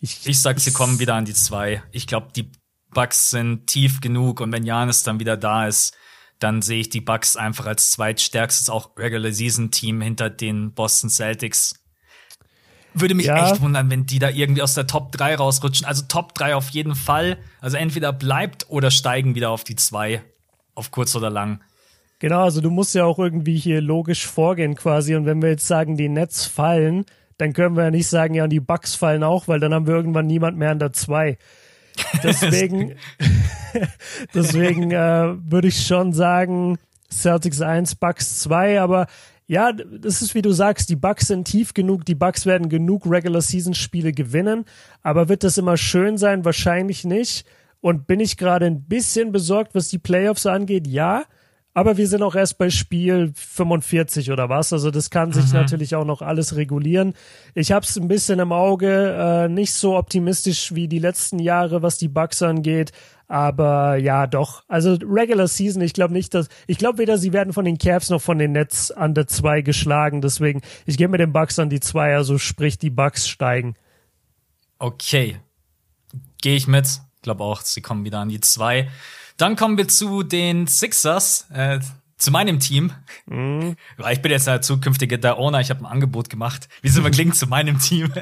Ich, ich sag, sie kommen wieder an die zwei. Ich glaube, die Bucks sind tief genug und wenn Janis dann wieder da ist, dann sehe ich die Bucks einfach als zweitstärkstes auch Regular Season Team hinter den Boston Celtics. Würde mich ja. echt wundern, wenn die da irgendwie aus der Top 3 rausrutschen. Also Top 3 auf jeden Fall. Also entweder bleibt oder steigen wieder auf die 2. Auf kurz oder lang. Genau, also du musst ja auch irgendwie hier logisch vorgehen quasi. Und wenn wir jetzt sagen, die Nets fallen, dann können wir ja nicht sagen, ja, und die Bucks fallen auch, weil dann haben wir irgendwann niemand mehr an der 2. Deswegen, deswegen äh, würde ich schon sagen, Celtics 1, Bucks 2, aber ja, das ist wie du sagst, die Bucks sind tief genug, die Bucks werden genug Regular Season Spiele gewinnen, aber wird das immer schön sein? Wahrscheinlich nicht. Und bin ich gerade ein bisschen besorgt, was die Playoffs angeht? Ja. Aber wir sind auch erst bei Spiel 45 oder was. Also das kann sich mhm. natürlich auch noch alles regulieren. Ich habe es ein bisschen im Auge, äh, nicht so optimistisch wie die letzten Jahre, was die Bucks angeht. Aber ja, doch. Also Regular Season, ich glaube nicht, dass. Ich glaube weder, sie werden von den Cavs noch von den Nets an der 2 geschlagen. Deswegen, ich gehe mit den Bucks an die 2, also sprich, die Bucks steigen. Okay. Gehe ich mit. Ich glaube auch, sie kommen wieder an die 2. Dann kommen wir zu den Sixers, äh, zu meinem Team. Mhm. Ich bin jetzt der zukünftige der Owner, ich habe ein Angebot gemacht. Wie sind wir klingen zu meinem Team?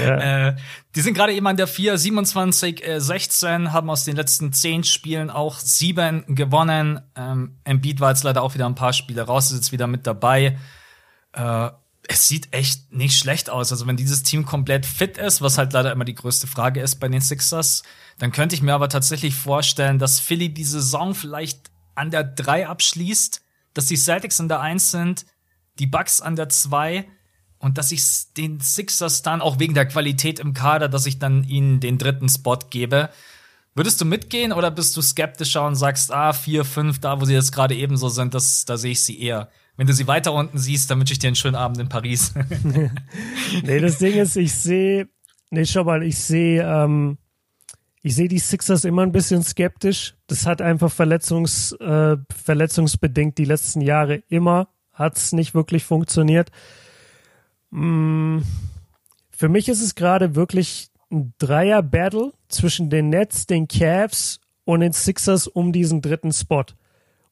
Ja. Äh, die sind gerade eben an der 4, 27, äh, 16, haben aus den letzten 10 Spielen auch 7 gewonnen. Ähm, Embiid war jetzt leider auch wieder ein paar Spiele raus, ist jetzt wieder mit dabei. Äh, es sieht echt nicht schlecht aus. Also wenn dieses Team komplett fit ist, was halt leider immer die größte Frage ist bei den Sixers, dann könnte ich mir aber tatsächlich vorstellen, dass Philly die Saison vielleicht an der 3 abschließt, dass die Celtics an der 1 sind, die Bucks an der 2 und dass ich den Sixers dann auch wegen der Qualität im Kader, dass ich dann ihnen den dritten Spot gebe. Würdest du mitgehen oder bist du skeptischer und sagst, ah, 4, 5, da wo sie jetzt gerade ebenso sind, das, da sehe ich sie eher? Wenn du sie weiter unten siehst, dann wünsche ich dir einen schönen Abend in Paris. nee, das Ding ist, ich sehe, nee, schau mal, ich sehe, ähm, ich sehe die Sixers immer ein bisschen skeptisch. Das hat einfach verletzungs, äh, verletzungsbedingt die letzten Jahre immer hat's nicht wirklich funktioniert. Mm, für mich ist es gerade wirklich ein Dreier-Battle zwischen den Nets, den Cavs und den Sixers um diesen dritten Spot.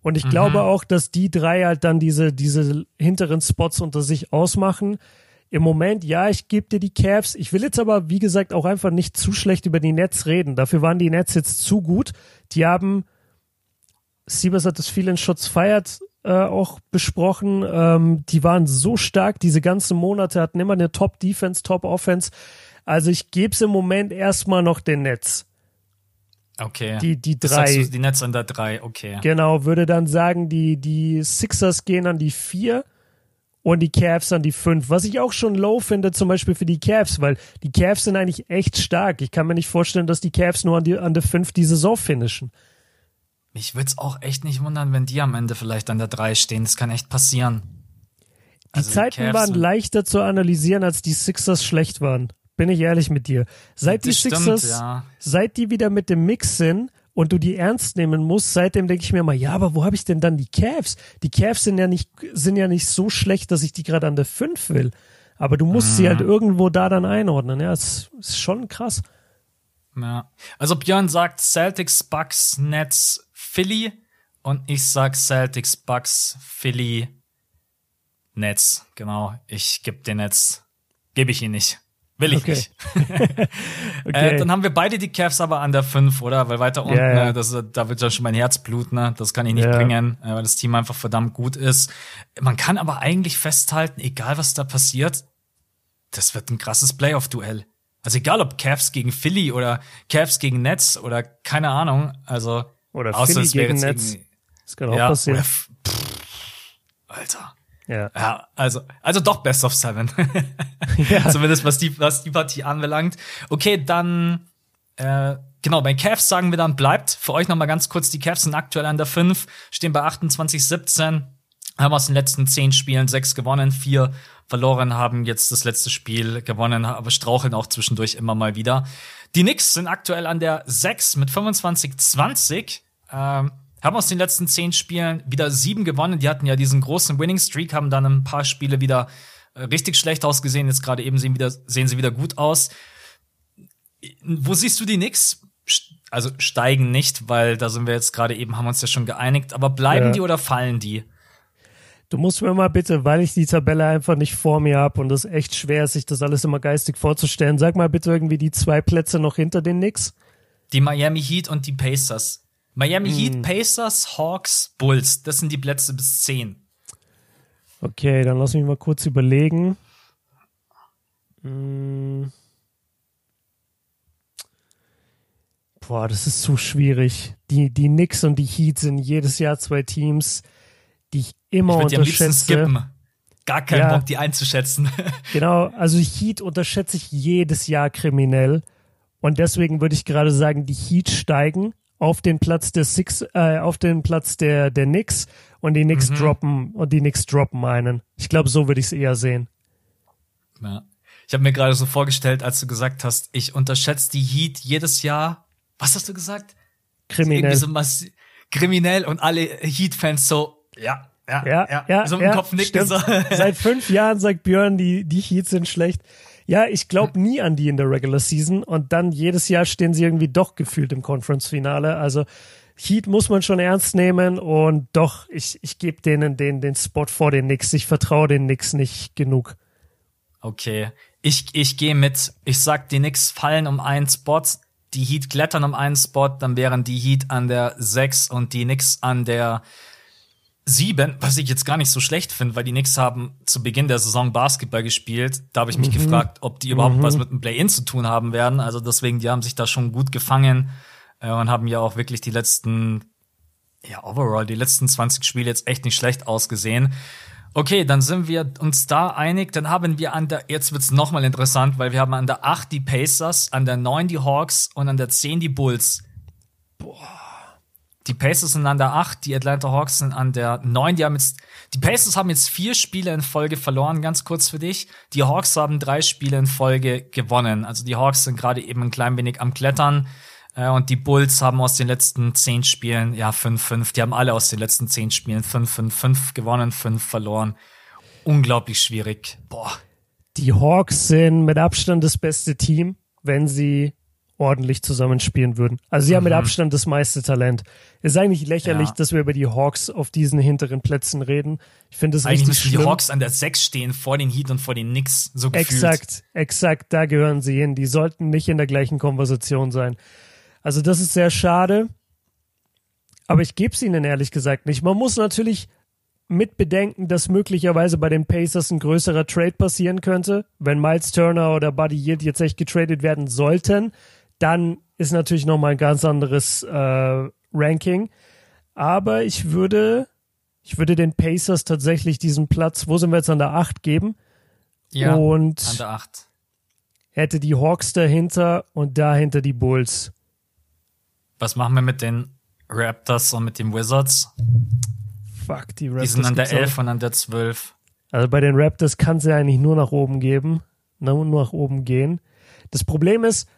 Und ich mhm. glaube auch, dass die drei halt dann diese, diese hinteren Spots unter sich ausmachen. Im Moment, ja, ich gebe dir die Cavs. Ich will jetzt aber, wie gesagt, auch einfach nicht zu schlecht über die Nets reden. Dafür waren die Nets jetzt zu gut. Die haben, Siebers hat das viel in Schutz feiert äh, auch besprochen. Ähm, die waren so stark, diese ganzen Monate hatten immer eine Top-Defense, Top-Offense. Also ich gebe es im Moment erstmal noch den Nets. Okay. Die, die drei. Du, die Nets an der drei, okay. Genau, würde dann sagen, die, die Sixers gehen an die vier und die Cavs an die 5. Was ich auch schon low finde, zum Beispiel für die Cavs, weil die Cavs sind eigentlich echt stark. Ich kann mir nicht vorstellen, dass die Cavs nur an, die, an der 5 die Saison finishen. Mich würde es auch echt nicht wundern, wenn die am Ende vielleicht an der 3 stehen. Das kann echt passieren. Die also Zeiten die waren leichter zu analysieren, als die Sixers schlecht waren. Bin ich ehrlich mit dir. Seit das die Sixers, stimmt, ja. seit die wieder mit dem Mix sind, und du die ernst nehmen musst, seitdem denke ich mir mal, ja, aber wo habe ich denn dann die Cavs? Die Cavs sind ja nicht, sind ja nicht so schlecht, dass ich die gerade an der 5 will. Aber du musst mhm. sie halt irgendwo da dann einordnen. Ja, es ist schon krass. Ja. Also Björn sagt Celtics, Bucks, Nets, Philly und ich sag Celtics, Bucks, Philly, Nets. Genau. Ich gebe den Nets. Gebe ich ihn nicht. Will ich okay. nicht. okay. Äh, dann haben wir beide die Cavs aber an der 5, oder? Weil weiter unten, ja, ja. Ne, das, da wird ja schon mein Herz bluten, ne? Das kann ich nicht ja. bringen, äh, weil das Team einfach verdammt gut ist. Man kann aber eigentlich festhalten, egal was da passiert, das wird ein krasses Playoff-Duell. Also egal ob Cavs gegen Philly oder Cavs gegen Nets oder keine Ahnung, also oder Philly gegen Nets. Das kann auch passieren. Oder, pff, Alter. Ja. ja, also, also doch Best of Seven. ja. Zumindest was die, was die Partie anbelangt. Okay, dann, äh, genau, bei Cavs sagen wir dann bleibt. Für euch nochmal ganz kurz, die Cavs sind aktuell an der 5, stehen bei 28, 17, haben aus den letzten 10 Spielen 6 gewonnen, 4 verloren, haben jetzt das letzte Spiel gewonnen, aber straucheln auch zwischendurch immer mal wieder. Die Knicks sind aktuell an der 6 mit 25, 20 Ähm, haben aus den letzten zehn Spielen wieder sieben gewonnen. Die hatten ja diesen großen Winning Streak, haben dann ein paar Spiele wieder äh, richtig schlecht ausgesehen. Jetzt gerade eben sehen, wieder, sehen sie wieder gut aus. Wo siehst du die Knicks? Also steigen nicht, weil da sind wir jetzt gerade eben, haben uns ja schon geeinigt. Aber bleiben Ja. die oder fallen die? Du musst mir mal bitte, weil ich die Tabelle einfach nicht vor mir habe und es echt schwer ist, sich das alles immer geistig vorzustellen, sag mal bitte irgendwie die zwei Plätze noch hinter den Knicks. Die Miami Heat und die Pacers. Miami Hm. Heat, Pacers, Hawks, Bulls. Das sind die Plätze bis zehn. Okay, dann lass mich mal kurz überlegen. Hm. Boah, das ist zu schwierig. Die, die Knicks und die Heat sind jedes Jahr zwei Teams, die ich immer Ich würde die am unterschätze. skippen. Gar keinen Ja. Bock, die einzuschätzen. Genau, also Heat unterschätze ich jedes Jahr kriminell. Und deswegen würde ich gerade sagen, die Heat steigen auf den Platz der Six, äh, auf den Platz der, der Knicks und die Mhm. Knicks droppen und die Knicks droppen einen. Ich glaube, so würde ich es eher sehen. Ja. Ich habe mir gerade so vorgestellt, als du gesagt hast, ich unterschätze die Heat jedes Jahr. Was hast du gesagt? Kriminell. So kriminell und alle Heat-Fans so, ja, ja, Ja, ja, so im ja, Kopf nicken so. Seit fünf Jahren sagt Björn, die, die Heats sind schlecht. Ja, ich glaube nie an die in der Regular Season und dann jedes Jahr stehen sie irgendwie doch gefühlt im Conference-Finale. Also Heat muss man schon ernst nehmen und doch, ich, ich gebe denen den, den Spot vor den Knicks. Ich vertraue den Knicks nicht genug. Okay, ich, ich gehe mit. Ich sag, die Knicks fallen um einen Spot, die Heat klettern um einen Spot, dann wären die Heat an der 6 und die Knicks an der 7, was ich jetzt gar nicht so schlecht finde, weil die Knicks haben zu Beginn der Saison Basketball gespielt. Da habe ich mich gefragt, ob die überhaupt was mit dem Play-In zu tun haben werden. Also deswegen, die haben sich da schon gut gefangen äh, und haben ja auch wirklich die letzten, ja, overall, die letzten 20 Spiele jetzt echt nicht schlecht ausgesehen. Okay, dann sind wir uns da einig. Dann haben wir an der, jetzt wird's noch mal interessant, weil wir haben an der 8 die Pacers, an der 9 die Hawks und an der 10 die Bulls. Die Pacers sind an der 8, die Atlanta Hawks sind an der 9. Die haben jetzt, die Pacers haben jetzt vier Spiele in Folge verloren, ganz kurz für dich. Die Hawks haben drei Spiele in Folge gewonnen. Also die Hawks sind gerade eben ein klein wenig am Klettern. Äh, Und die Bulls haben aus den letzten zehn Spielen, ja, 5-5. Die haben alle aus den letzten zehn Spielen 5-5-5 gewonnen, 5 verloren. Unglaublich schwierig. Boah. Die Hawks sind mit Abstand das beste Team, wenn sie ordentlich zusammenspielen würden. Also sie haben mit Abstand das meiste Talent. Es ist eigentlich lächerlich, Ja. dass wir über die Hawks auf diesen hinteren Plätzen reden. Ich finde es Eigentlich richtig müssen die schlimm. Hawks an der 6 stehen, vor den Heat und vor den Knicks, so gefühlt. Exakt, exakt, da gehören sie hin. Die sollten nicht in der gleichen Konversation sein. Also das ist sehr schade. Aber ich gebe es ihnen ehrlich gesagt nicht. Man muss natürlich mit bedenken, dass möglicherweise bei den Pacers ein größerer Trade passieren könnte. Wenn Miles Turner oder Buddy Yield jetzt echt getradet werden sollten, dann ist natürlich nochmal ein ganz anderes äh, Ranking. Aber ich würde, ich würde den Pacers tatsächlich diesen Platz, wo sind wir jetzt an der 8 geben? Ja, und an der 8. hätte die Hawks dahinter und dahinter die Bulls. Was machen wir mit den Raptors und mit den Wizards? Fuck, die Die Raptors. sind an der gibt's auch. 11 und an der 12. Also bei den Raptors kann es ja eigentlich nur nach oben geben. Nur nach oben gehen. Das Problem ist,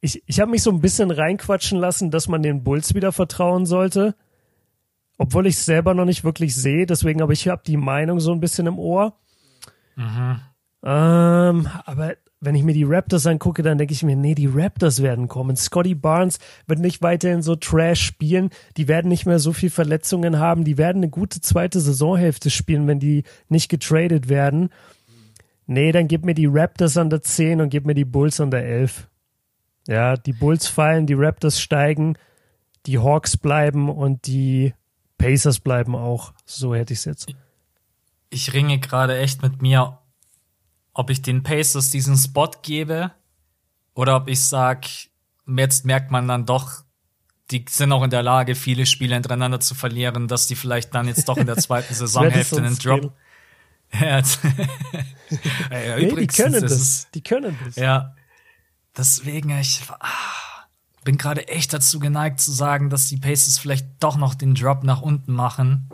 ich, ich habe mich so ein bisschen reinquatschen lassen, dass man den Bulls wieder vertrauen sollte. Obwohl ich es selber noch nicht wirklich sehe. Deswegen aber ich habe die Meinung so ein bisschen im Ohr. Ähm, aber wenn ich mir die Raptors angucke, dann denke ich mir, nee, die Raptors werden kommen. Scotty Barnes wird nicht weiterhin so Trash spielen. Die werden nicht mehr so viel Verletzungen haben. Die werden eine gute zweite Saisonhälfte spielen, wenn die nicht getradet werden. Nee, dann gib mir die Raptors an der 10 und gib mir die Bulls an der 11. Ja, die Bulls fallen, die Raptors steigen, die Hawks bleiben und die Pacers bleiben auch. So hätte ich es jetzt. Ich ringe gerade echt mit mir, ob ich den Pacers diesen Spot gebe oder ob ich sag, jetzt merkt man dann doch, die sind auch in der Lage, viele Spiele hintereinander zu verlieren, dass die vielleicht dann jetzt doch in der zweiten Saisonhälfte einen Drop. Ja, Nee, die können das das. ist- Die können das. Ja, deswegen, ich ah, bin gerade echt dazu geneigt zu sagen, dass die Pacers vielleicht doch noch den Drop nach unten machen.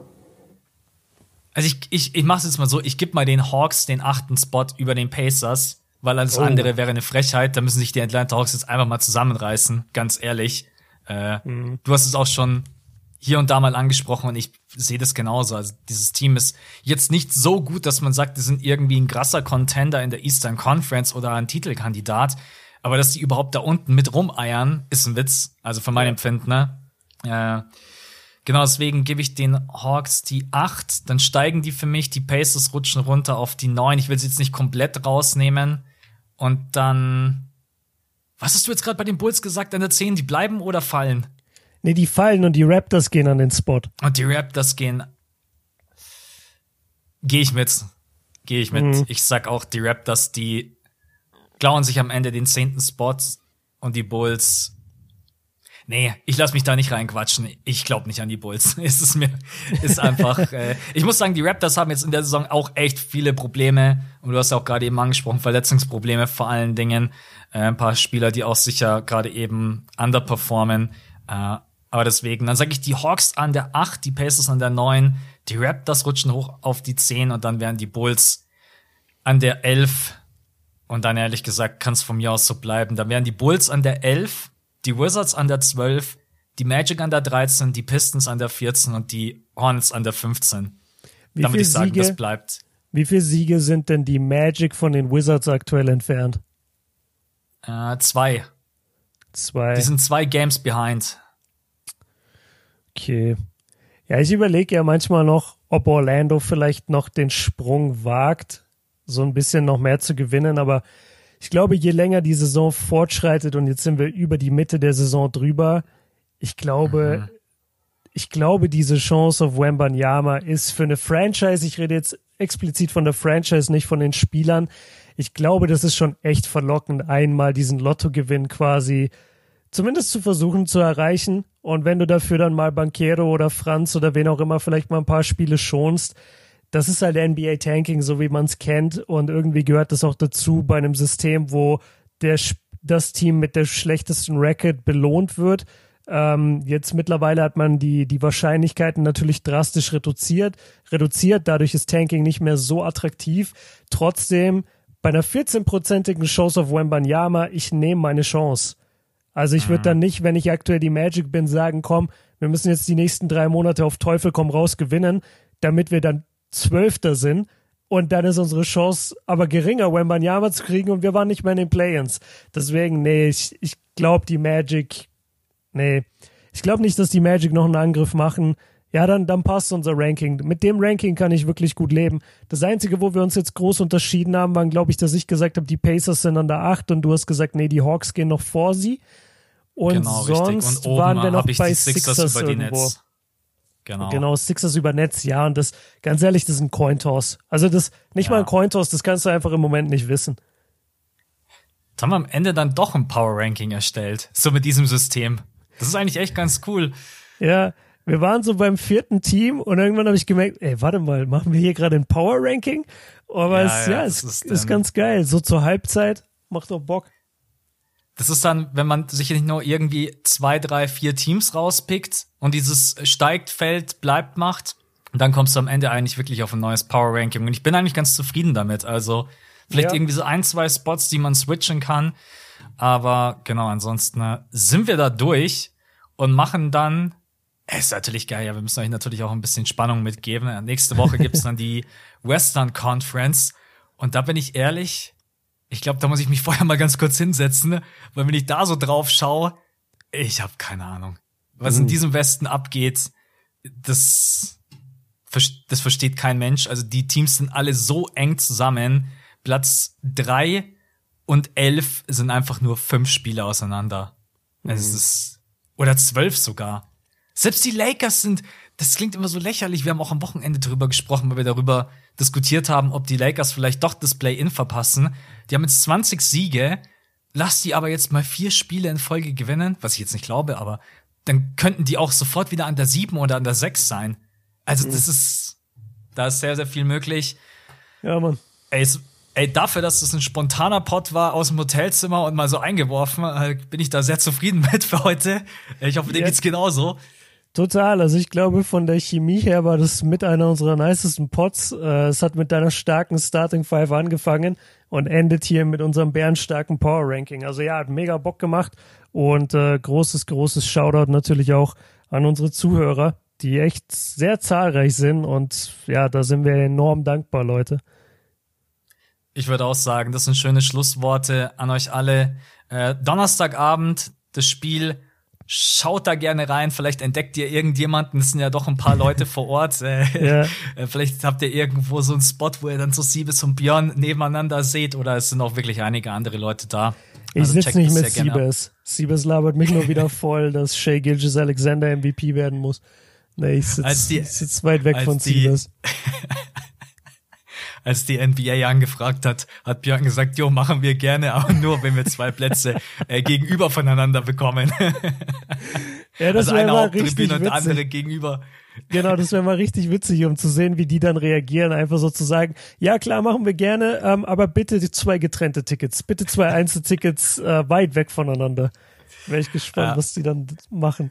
Also ich, ich, ich mach's jetzt mal so, ich gebe mal den Hawks den achten Spot über den Pacers, weil alles Oh. andere wäre eine Frechheit. Da müssen sich die Atlanta Hawks jetzt einfach mal zusammenreißen, ganz ehrlich. Äh, Mhm. Du hast es auch schon hier und da mal angesprochen und ich sehe das genauso. Also dieses Team ist jetzt nicht so gut, dass man sagt, die sind irgendwie ein krasser Contender in der Eastern Conference oder ein Titelkandidat. Aber dass die überhaupt da unten mit rumeiern, ist ein Witz. Also von meinem Empfinden, ne? Äh, genau deswegen gebe ich den Hawks die 8. Dann steigen die für mich, die Pacers rutschen runter auf die 9. Ich will sie jetzt nicht komplett rausnehmen. Und dann. Was hast du jetzt gerade bei den Bulls gesagt an der 10? Die bleiben oder fallen? Nee, die fallen und die Raptors gehen an den Spot. Und die Raptors gehen. Gehe ich mit. Gehe ich mit. Mhm. Ich sag auch, die Raptors, die klauen sich am Ende den zehnten Spot und die Bulls. Nee, ich lass mich da nicht reinquatschen. Ich glaube nicht an die Bulls. es ist mir, ist einfach. äh, ich muss sagen, die Raptors haben jetzt in der Saison auch echt viele Probleme. Und du hast ja auch gerade eben angesprochen, Verletzungsprobleme vor allen Dingen. Äh, ein paar Spieler, die auch sicher gerade eben underperformen. Äh, aber deswegen, dann sage ich die Hawks an der 8, die Pacers an der 9, die Raptors rutschen hoch auf die 10 und dann wären die Bulls an der 11 und dann ehrlich gesagt kann es von mir aus so bleiben. Da wären die Bulls an der 11, die Wizards an der 12, die Magic an der 13, die Pistons an der 14 und die Hornets an der 15. Wie Damit ich sagen, Siege, das bleibt. Wie viele Siege sind denn die Magic von den Wizards aktuell entfernt? Äh, zwei. Zwei. Die sind zwei Games behind. Okay. Ja, ich überlege ja manchmal noch, ob Orlando vielleicht noch den Sprung wagt so ein bisschen noch mehr zu gewinnen. Aber ich glaube, je länger die Saison fortschreitet und jetzt sind wir über die Mitte der Saison drüber, ich glaube, mhm. ich glaube, diese Chance auf Wembanyama ist für eine Franchise, ich rede jetzt explizit von der Franchise, nicht von den Spielern. Ich glaube, das ist schon echt verlockend, einmal diesen Lottogewinn quasi zumindest zu versuchen zu erreichen. Und wenn du dafür dann mal Banquero oder Franz oder wen auch immer vielleicht mal ein paar Spiele schonst, das ist halt NBA Tanking, so wie man es kennt. Und irgendwie gehört das auch dazu bei einem System, wo der, das Team mit der schlechtesten Racket belohnt wird. Ähm, jetzt mittlerweile hat man die, die Wahrscheinlichkeiten natürlich drastisch reduziert, reduziert. Dadurch ist Tanking nicht mehr so attraktiv. Trotzdem, bei einer 14-prozentigen Chance auf Wembanyama, ich nehme meine Chance. Also ich würde mhm. dann nicht, wenn ich aktuell die Magic bin, sagen, komm, wir müssen jetzt die nächsten drei Monate auf Teufel komm raus gewinnen, damit wir dann Zwölfter sind. Und dann ist unsere Chance aber geringer, Wembanyama zu kriegen und wir waren nicht mehr in den Play-Ins. Deswegen, nee, ich, ich glaube, die Magic, nee, ich glaube nicht, dass die Magic noch einen Angriff machen. Ja, dann, dann passt unser Ranking. Mit dem Ranking kann ich wirklich gut leben. Das Einzige, wo wir uns jetzt groß unterschieden haben, waren, glaube ich, dass ich gesagt habe, die Pacers sind an der 8 und du hast gesagt, nee, die Hawks gehen noch vor sie. Und genau, sonst und waren wir noch bei Sixers, Sixers irgendwo. Netz. Genau. Genau, Sixers über Netz, ja. Und das, ganz ehrlich, das ist ein Cointoss. Also das, nicht ja. mal ein Cointoss, das kannst du einfach im Moment nicht wissen. Jetzt haben wir am Ende dann doch ein Power Ranking erstellt. So mit diesem System. Das ist eigentlich echt ganz cool. Ja, wir waren so beim vierten Team und irgendwann habe ich gemerkt, ey, warte mal, machen wir hier gerade ein Power Ranking? Aber ja, es, ja, ja es ist, ist ganz geil. So zur Halbzeit macht doch Bock. Das ist dann, wenn man sich nicht nur irgendwie zwei, drei, vier Teams rauspickt und dieses steigt, fällt, bleibt macht, dann kommst du am Ende eigentlich wirklich auf ein neues Power Ranking. Und ich bin eigentlich ganz zufrieden damit. Also vielleicht ja. irgendwie so ein, zwei Spots, die man switchen kann. Aber genau, ansonsten äh, sind wir da durch und machen dann es ist natürlich geil, ja, wir müssen euch natürlich auch ein bisschen Spannung mitgeben. Nächste Woche gibt's dann die Western Conference. Und da bin ich ehrlich, ich glaube, da muss ich mich vorher mal ganz kurz hinsetzen, weil wenn ich da so drauf schaue, ich habe keine Ahnung. Was in uh. diesem Westen abgeht, das, das versteht kein Mensch. Also die Teams sind alle so eng zusammen. Platz drei und elf sind einfach nur fünf Spiele auseinander. Mhm. Es ist, oder zwölf sogar. Selbst die Lakers sind, das klingt immer so lächerlich. Wir haben auch am Wochenende drüber gesprochen, weil wir darüber diskutiert haben, ob die Lakers vielleicht doch das Play-In verpassen. Die haben jetzt 20 Siege. Lass die aber jetzt mal vier Spiele in Folge gewinnen, was ich jetzt nicht glaube, aber dann könnten die auch sofort wieder an der 7 oder an der 6 sein. Also, das ist, da ist sehr, sehr viel möglich. Ja, Mann. Ey, es, ey, dafür, dass das ein spontaner Pod war aus dem Hotelzimmer und mal so eingeworfen, äh, bin ich da sehr zufrieden mit für heute. Ich hoffe, dir ja. geht's genauso. Total. Also ich glaube, von der Chemie her war das mit einer unserer nicesten Pots. Äh, es hat mit deiner starken Starting Five angefangen und endet hier mit unserem bärenstarken Power Ranking. Also ja, hat mega Bock gemacht und äh, großes, großes Shoutout natürlich auch an unsere Zuhörer, die echt sehr zahlreich sind und ja, da sind wir enorm dankbar, Leute. Ich würde auch sagen, das sind schöne Schlussworte an euch alle. Äh, Donnerstagabend, das Spiel. Schaut da gerne rein, vielleicht entdeckt ihr irgendjemanden, es sind ja doch ein paar Leute vor Ort. Äh, Ja. äh, vielleicht habt ihr irgendwo so einen Spot, wo ihr dann so Siebes und Björn nebeneinander seht oder es sind auch wirklich einige andere Leute da. Ich Also sitze nicht mit. Siebes. Siebes labert mich nur wieder voll, dass Shea Gilgis Alexander MVP werden muss. Nee, ich sitze sitz weit weg von Siebes. Als die NBA angefragt hat, hat Björn gesagt, jo, machen wir gerne, aber nur, wenn wir zwei Plätze äh, gegenüber voneinander bekommen. Ja, das also eine Haupttribüne und andere gegenüber. Genau, das wäre mal richtig witzig, um zu sehen, wie die dann reagieren. Einfach so zu sagen, ja klar, machen wir gerne, ähm, aber bitte zwei getrennte Tickets. Bitte zwei Einzeltickets äh, weit weg voneinander. Wäre ich gespannt, Ja. was die dann machen.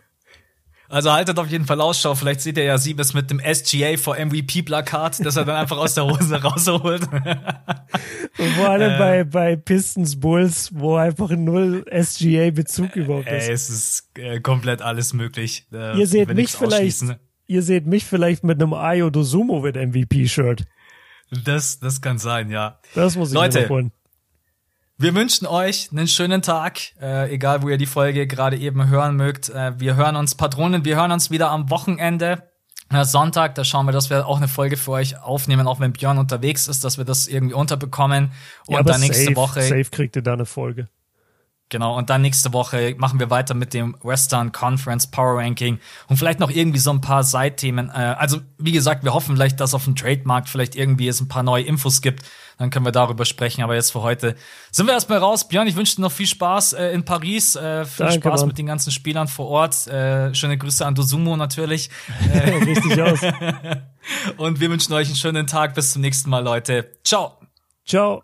Also haltet auf jeden Fall Ausschau. Vielleicht seht ihr ja Siebes mit dem SGA for MVP Plakat, das er dann einfach aus der Hose rausholt. Und vor Äh. allem bei, bei Pistons Bulls, wo einfach null SGA-Bezug überhaupt ist. Ey, es ist äh, komplett alles möglich. Äh, Ihr seht mich vielleicht, ihr seht mich vielleicht mit einem Ayo Dosumo mit MVP-Shirt. Das, das kann sein, ja. Das muss ich Leute. Wir wünschen euch einen schönen Tag, äh, egal wo ihr die Folge gerade eben hören mögt. Äh, wir hören uns, Patronen, wir hören uns wieder am Wochenende. Äh, Sonntag, da schauen wir, dass wir auch eine Folge für euch aufnehmen, auch wenn Björn unterwegs ist, dass wir das irgendwie unterbekommen. Und Ja, dann nächste safe, Woche. safe kriegt ihr da eine Folge. Genau, und dann nächste Woche machen wir weiter mit dem Western Conference Power Ranking und vielleicht noch irgendwie so ein paar Seitthemen. Äh, also, wie gesagt, wir hoffen vielleicht, dass auf dem Trademarkt vielleicht irgendwie es ein paar neue Infos gibt. Dann können wir darüber sprechen. Aber jetzt für heute sind wir erstmal raus. Björn, ich wünsche dir noch viel Spaß äh, in Paris. Äh, viel Danke, Spaß Mann. mit den ganzen Spielern vor Ort. Äh, schöne Grüße an Dosumo natürlich. Richtig aus. Und wir wünschen euch einen schönen Tag. Bis zum nächsten Mal, Leute. Ciao. Ciao.